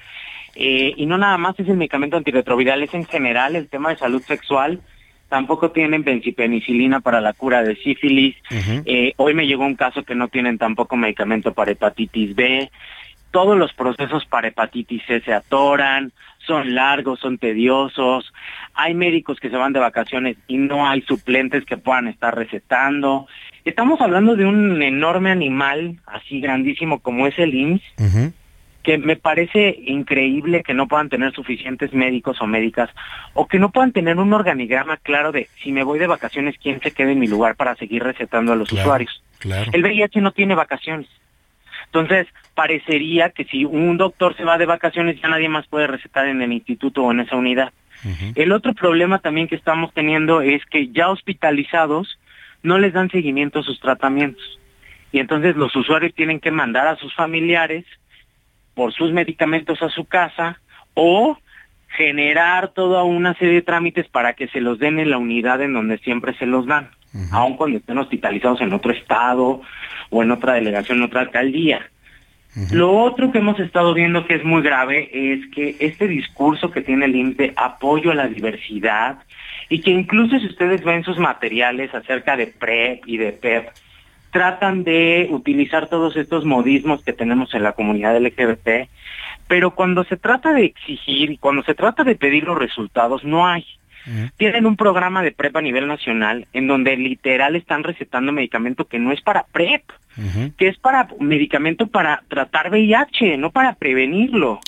Speaker 35: Eh, y no nada más es el medicamento antirretroviral, es en general el tema de salud sexual. Tampoco tienen benzipenicilina para la cura de sífilis. Eh, hoy me llegó un caso que no tienen tampoco medicamento para hepatitis B. Todos los procesos para hepatitis C se atoran, son largos, son tediosos. Hay médicos que se van de vacaciones y no hay suplentes que puedan estar recetando. Estamos hablando de un enorme animal, así grandísimo como es el IMSS, que me parece increíble que no puedan tener suficientes médicos o médicas o que no puedan tener un organigrama claro de si me voy de vacaciones, quién se queda en mi lugar para seguir recetando a los usuarios.
Speaker 8: Claro.
Speaker 35: El VIH no tiene vacaciones. Entonces, parecería que si un doctor se va de vacaciones ya nadie más puede recetar en el instituto o en esa unidad. El otro problema también que estamos teniendo es que ya hospitalizados no les dan seguimiento a sus tratamientos. Y entonces los usuarios tienen que mandar a sus familiares por sus medicamentos a su casa o generar toda una serie de trámites para que se los den en la unidad en donde siempre se los dan, aun cuando estén hospitalizados en otro estado o en otra delegación, en otra alcaldía. Lo otro que hemos estado viendo que es muy grave es que este discurso que tiene el INPE, apoyo a la diversidad, y que incluso si ustedes ven sus materiales acerca de PrEP y de PEP, tratan de utilizar todos estos modismos que tenemos en la comunidad LGBT, pero cuando se trata de exigir y cuando se trata de pedir los resultados, no hay. Tienen un programa de PrEP a nivel nacional en donde literal están recetando medicamento que no es para PrEP, que es para medicamento para tratar VIH, no para prevenirlo.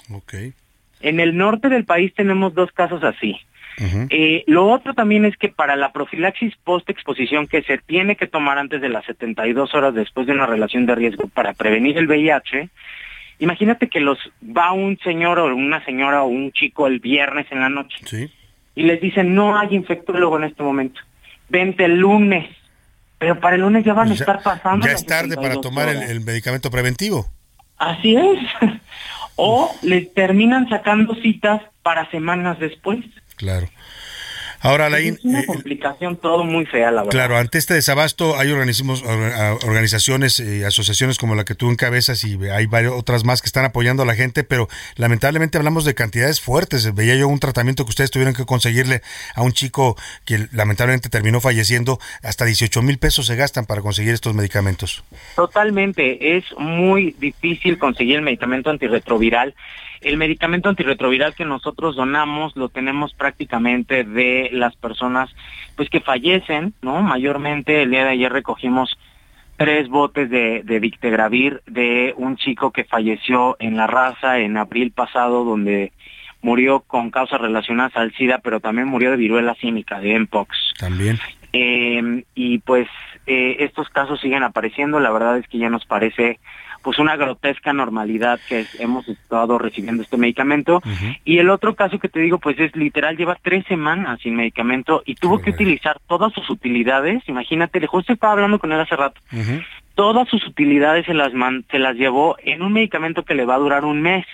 Speaker 35: En el norte del país tenemos dos casos así. Eh, lo otro también es que para la profilaxis post-exposición que se tiene que tomar antes de las 72 horas después de una relación de riesgo para prevenir el VIH, imagínate que los va un señor o una señora o un chico el viernes en la noche y les dicen no hay infectólogo en este momento, vente el lunes, pero para el lunes ya van a
Speaker 8: Pues
Speaker 35: estar pasando.
Speaker 8: Ya es tarde para
Speaker 35: 72
Speaker 8: tomar el, el medicamento preventivo.
Speaker 35: Así es. O les terminan sacando citas para semanas después.
Speaker 8: Claro. Ahora, Alain,
Speaker 35: Es una
Speaker 8: eh,
Speaker 35: complicación todo muy fea, la verdad.
Speaker 8: Claro, ante este desabasto hay organismos, organizaciones y asociaciones como la que tú encabezas y hay varias otras más que están apoyando a la gente, pero lamentablemente hablamos de cantidades fuertes. Veía yo un tratamiento que ustedes tuvieron que conseguirle a un chico que lamentablemente terminó falleciendo. Hasta 18 mil pesos se gastan para conseguir estos medicamentos.
Speaker 35: Totalmente, es muy difícil conseguir el medicamento antirretroviral. El medicamento antirretroviral que nosotros donamos lo tenemos prácticamente de las personas pues que fallecen, ¿no? Mayormente el día de ayer recogimos tres botes de, de Victegravir de un chico que falleció en la raza en abril pasado donde murió con causas relacionadas al SIDA, pero también murió de viruela símica, de Mpox.
Speaker 8: También.
Speaker 35: Eh, y pues eh, estos casos siguen apareciendo. La verdad es que ya nos parece pues una grotesca normalidad que es- hemos estado recibiendo este medicamento. Y el otro caso que te digo, pues es literal, lleva tres semanas sin medicamento y tuvo que utilizar todas sus utilidades. Imagínate, justo estaba hablando con él hace rato. Todas sus utilidades se las, man- se las llevó en un medicamento que le va a durar un mes.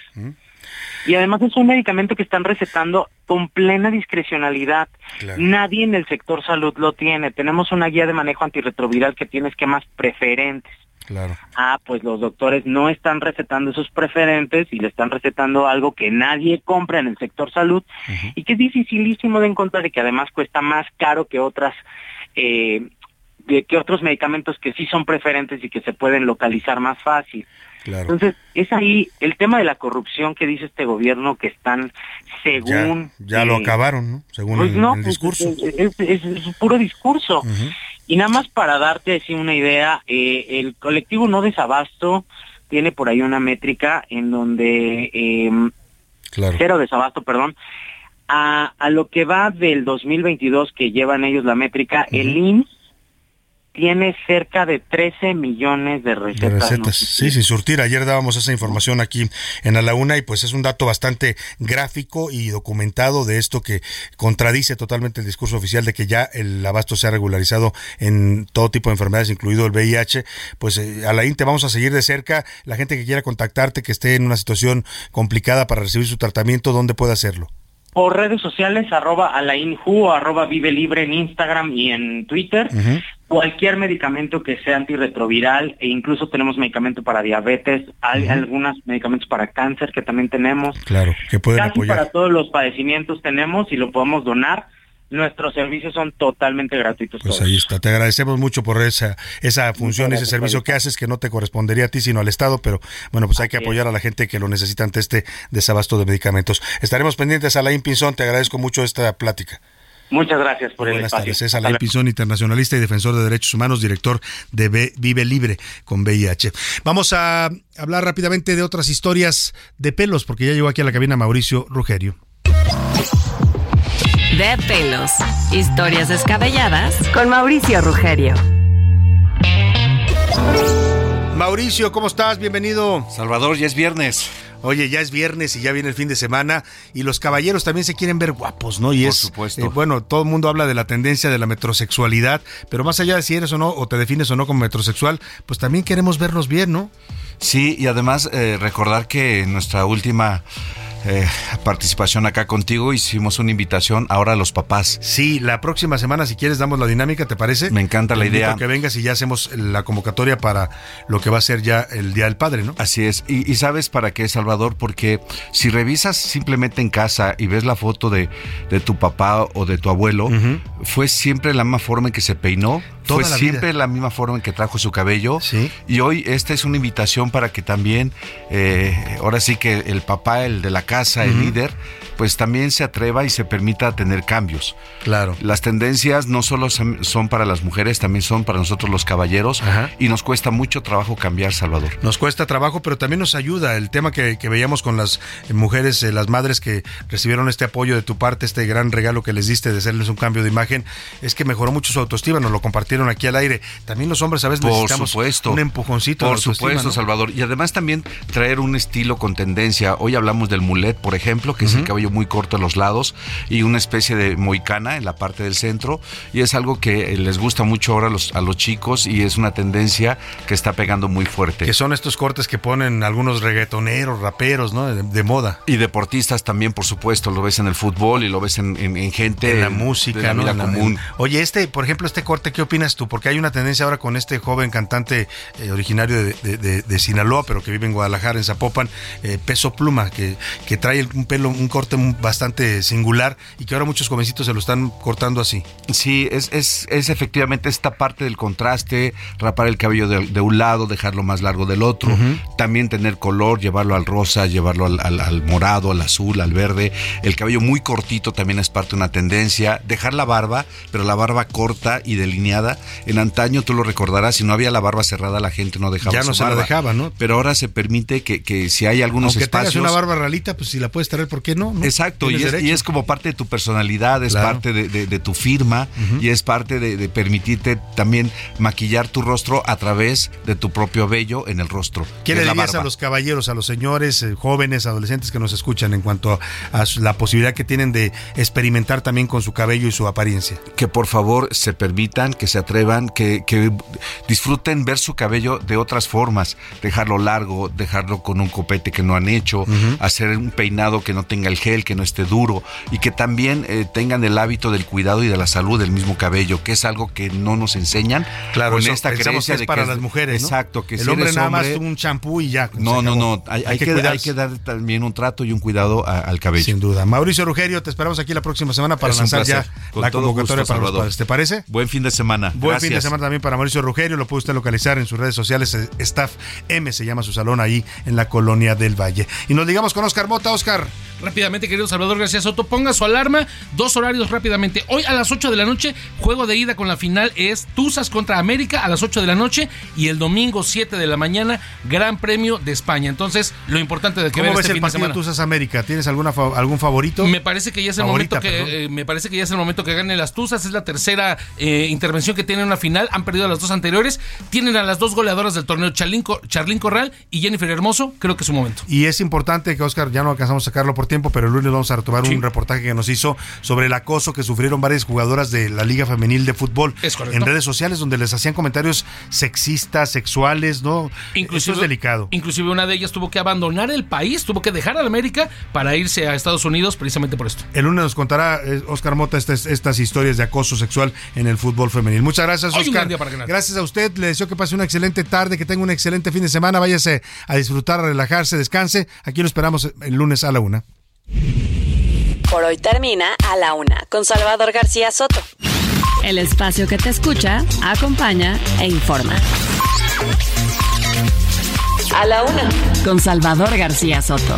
Speaker 35: Y además es un medicamento que están recetando con plena discrecionalidad. Nadie en el sector salud lo tiene. Tenemos una guía de manejo antirretroviral que tiene esquemas preferentes.
Speaker 8: Claro.
Speaker 35: Ah, pues los doctores no están recetando esos preferentes y le están recetando algo que nadie compra en el sector salud y que es dificilísimo de encontrar y que además cuesta más caro que otras eh, que otros medicamentos que sí son preferentes y que se pueden localizar más fácil.
Speaker 8: Claro.
Speaker 35: Entonces, es ahí el tema de la corrupción que dice este gobierno que están según...
Speaker 8: Ya lo
Speaker 35: eh,
Speaker 8: acabaron, ¿no? Según
Speaker 35: pues
Speaker 8: el,
Speaker 35: no,
Speaker 8: el
Speaker 35: pues,
Speaker 8: discurso.
Speaker 35: Es, es- es puro discurso. Y nada más para darte así una idea, eh, el colectivo No Desabasto tiene por ahí una métrica en donde... eh, Cero desabasto, perdón. A, a lo que va del 2022 que llevan ellos la métrica, el IMSS tiene cerca de 13 millones de
Speaker 8: De
Speaker 35: recetas.
Speaker 8: recetas,
Speaker 35: ¿no?
Speaker 8: sí, sin surtir. Ayer dábamos esa información aquí en A la Una y pues es un dato bastante gráfico y documentado de esto que contradice totalmente el discurso oficial de que ya el abasto se ha regularizado en todo tipo de enfermedades, incluido el VIH. Pues eh, Alain, te vamos a seguir de cerca. La gente que quiera contactarte, que esté en una situación complicada para recibir su tratamiento, ¿dónde puede hacerlo?
Speaker 35: Por redes sociales, arroba alainju o arroba vive libre en Instagram y en Twitter. Cualquier medicamento que sea antirretroviral e incluso tenemos medicamento para diabetes, hay algunos medicamentos para cáncer que también tenemos.
Speaker 8: Claro, que pueden
Speaker 35: Casi
Speaker 8: apoyar.
Speaker 35: para todos los padecimientos tenemos y lo podemos donar. Nuestros servicios son totalmente gratuitos.
Speaker 8: Pues
Speaker 35: todos.
Speaker 8: ahí está. Te agradecemos mucho por esa esa función, ese servicio que haces que no te correspondería a ti sino al Estado, pero bueno, pues hay que apoyar a la gente que lo necesita ante este desabasto de medicamentos. Estaremos pendientes, Alain Pinzón, te agradezco mucho esta plática.
Speaker 35: Muchas gracias por el
Speaker 8: Buenas
Speaker 35: espacio.
Speaker 8: tardes, es Alain Pinzón, internacionalista y defensor de derechos humanos, director de Vive Libre con VIH. Vamos a hablar rápidamente de otras historias de pelos, porque ya llegó aquí a la cabina Mauricio Rugerio.
Speaker 1: De pelos. Historias descabelladas con Mauricio Rugerio.
Speaker 8: Mauricio, ¿cómo estás? Bienvenido.
Speaker 34: Salvador, ya es viernes.
Speaker 8: Oye, ya es viernes y ya viene el fin de semana y los caballeros también se quieren ver guapos, ¿no? Y
Speaker 34: Por
Speaker 8: es,
Speaker 34: supuesto.
Speaker 8: eh, bueno, todo el mundo habla de la tendencia de la metrosexualidad, pero más allá de si eres o no, o te defines o no como metrosexual, pues también queremos vernos bien, ¿no?
Speaker 34: Sí, y además eh, recordar que en nuestra última eh, participación acá contigo hicimos una invitación ahora a los papás.
Speaker 8: Sí, la próxima semana, si quieres, damos la dinámica, ¿te parece?
Speaker 34: Me encanta la
Speaker 8: Te
Speaker 34: idea.
Speaker 8: que vengas y ya hacemos la convocatoria para lo que va a ser ya el Día del Padre, ¿no?
Speaker 34: Así es. Y, y sabes para qué, Salvador, porque si revisas simplemente en casa y ves la foto de, de tu papá o de tu abuelo, fue siempre la misma forma en que se peinó.
Speaker 8: Toda
Speaker 34: fue
Speaker 8: la
Speaker 34: siempre
Speaker 8: vida.
Speaker 34: la misma forma en que trajo su cabello. Y hoy esta es una invitación para que también, eh, ahora sí que el papá, el de la casa, el
Speaker 8: Ujú.
Speaker 34: líder, pues también se atreva y se permita tener cambios.
Speaker 8: Claro.
Speaker 34: Las tendencias no solo son para las mujeres, también son para nosotros los caballeros. Y nos cuesta mucho trabajo cambiar, Salvador.
Speaker 8: Nos cuesta trabajo, pero también nos ayuda. El tema que, que veíamos con las mujeres, eh, las madres que recibieron este apoyo de tu parte, este gran regalo que les diste de hacerles un cambio de imagen, es que mejoró mucho su autoestima. Nos lo compartieron aquí al aire. También los hombres a veces
Speaker 34: Por
Speaker 8: necesitamos
Speaker 34: supuesto.
Speaker 8: un empujoncito.
Speaker 34: Por supuesto,
Speaker 8: ¿no?
Speaker 34: Salvador. Y además también traer un estilo con tendencia. Hoy hablamos del mulet, por ejemplo, que es el cabello muy corto a los lados y una especie de moicana en la parte del centro. Y es algo que eh, les gusta mucho ahora a los, a los chicos y es una tendencia que está pegando muy fuerte.
Speaker 8: Que son estos cortes que ponen algunos reggaetoneros, raperos, ¿no? De, de moda.
Speaker 34: Y deportistas también, por supuesto, lo ves en el fútbol y lo ves en, en- en gente
Speaker 8: en la
Speaker 34: de
Speaker 8: música,
Speaker 34: la
Speaker 8: ¿no?
Speaker 34: vida común.
Speaker 8: Oye, este, por ejemplo, este corte, ¿qué opinas tú? Porque hay una tendencia ahora con este joven cantante eh, originario de, de- de- de Sinaloa, pero que vive en Guadalajara, en Zapopan, eh, Peso Pluma, que, que trae un pelo, un corte bastante singular y que ahora muchos jovencitos se lo están cortando así.
Speaker 34: Sí, es, es, es efectivamente esta parte del contraste, rapar el cabello de, un lado, dejarlo más largo del otro, también tener color, llevarlo al rosa, llevarlo al, al- al morado, al azul, al verde. El cabello muy cortito también es parte de una tendencia. Dejar la barba, pero la barba corta y delineada. En antaño, tú lo recordarás, si no había la barba cerrada, la gente no dejaba
Speaker 8: Ya
Speaker 34: su
Speaker 8: no se la dejaba, ¿no?
Speaker 34: Pero ahora se permite que, que si hay algunos
Speaker 8: Aunque
Speaker 34: espacios...
Speaker 8: tengas una barba ralita, pues si la puedes traer, ¿por qué no? ¿No?
Speaker 34: Exacto, y es, y
Speaker 8: derecho.
Speaker 34: es como parte de tu personalidad, es
Speaker 8: Claro.
Speaker 34: parte de, de- de tu firma y es parte de, de permitirte también maquillar tu rostro a través de tu propio vello en el rostro.
Speaker 8: ¿Qué le dirías a los caballeros, a los señores, eh, jóvenes, adolescentes que nos escuchan en cuanto a, la posibilidad que tienen de experimentar también con su cabello y su apariencia?
Speaker 34: que por favor se permitan, que se atrevan, que, que disfruten ver su cabello de otras formas, dejarlo largo, dejarlo con un copete que no han hecho, hacer un peinado que no tenga el gel, que no esté duro y que también eh, tengan el hábito del cuidado y de la salud del mismo cabello, que es algo que no nos enseñan.
Speaker 8: Claro,
Speaker 34: con
Speaker 8: eso
Speaker 34: esta
Speaker 8: pensamos
Speaker 34: creencia
Speaker 8: que es
Speaker 34: de
Speaker 8: para
Speaker 34: que
Speaker 8: las mujeres, ¿no?
Speaker 34: Exacto, que
Speaker 8: el
Speaker 34: si
Speaker 8: hombre
Speaker 34: eres
Speaker 8: nada más un champú y ya.
Speaker 34: no, no, no. Hay, hay que, hay que dar también un trato y un cuidado a- al cabello.
Speaker 8: Sin duda. Mauricio Rugerio, te esperamos aquí la próxima semana para
Speaker 34: Es
Speaker 8: lanzar ya.
Speaker 34: Con
Speaker 8: la convocatoria
Speaker 34: gusto,
Speaker 8: para los
Speaker 34: Salvador.
Speaker 8: padres. ¿Te parece?
Speaker 34: Buen fin de semana.
Speaker 8: Buen fin de semana también para Mauricio Rugerio. Lo puede usted localizar en sus redes sociales. eh, Staff M se llama su salón ahí en la colonia del Valle. Y nos ligamos con Oscar Mota. Oscar.
Speaker 24: Rápidamente, querido Salvador García Soto, ponga su alarma. Dos horarios rápidamente. Hoy a las 8 de la noche, juego de ida con la final es Tuzas contra América a las 8 de la noche. Y el domingo 7 de la mañana, Gran Premio de España. Entonces, lo importante de que
Speaker 8: ¿Cómo
Speaker 24: ver
Speaker 8: ves
Speaker 24: este
Speaker 8: el
Speaker 24: fin de
Speaker 8: partido
Speaker 24: semana.
Speaker 8: Tuzas América? ¿Tienes alguna algún favorito?
Speaker 24: Me parece que ya es el
Speaker 8: Favorita,
Speaker 24: momento que eh, me parece que ya es el momento que ganen las Tuzas. Es la tercera eh, intervención que tienen en una final. Han perdido las dos anteriores. Tienen a las dos goleadoras del torneo, Charlín, Co- Charlín Corral y Jennifer Hermoso. Creo que es su momento.
Speaker 8: Y es importante que Oscar, ya no alcanzamos a sacarlo por tiempo, pero el lunes vamos a retomar un reportaje que nos hizo sobre el acoso que sufrieron varias jugadoras de la Liga Femenil de Fútbol
Speaker 24: Es
Speaker 8: en redes sociales donde les hacían comentarios sexistas, sexuales, ¿no? Eso es delicado.
Speaker 24: Inclusive una de ellas tuvo que abandonar el país, tuvo que dejar a América para irse a Estados Unidos precisamente por esto.
Speaker 8: El lunes nos contará eh, Oscar Mota estas, estas historias de acoso sexual en el fútbol femenil. Muchas gracias,
Speaker 24: Hoy un
Speaker 8: Oscar.
Speaker 24: gran día para ganar.
Speaker 8: Gracias a usted. Le deseo que pase una excelente tarde, que tenga un excelente fin de semana. Váyase a disfrutar, a relajarse, descanse. Aquí lo esperamos el lunes a la una.
Speaker 1: Por hoy termina A la Una con Salvador García Soto. El espacio que te escucha, acompaña e informa. A la Una con Salvador García Soto.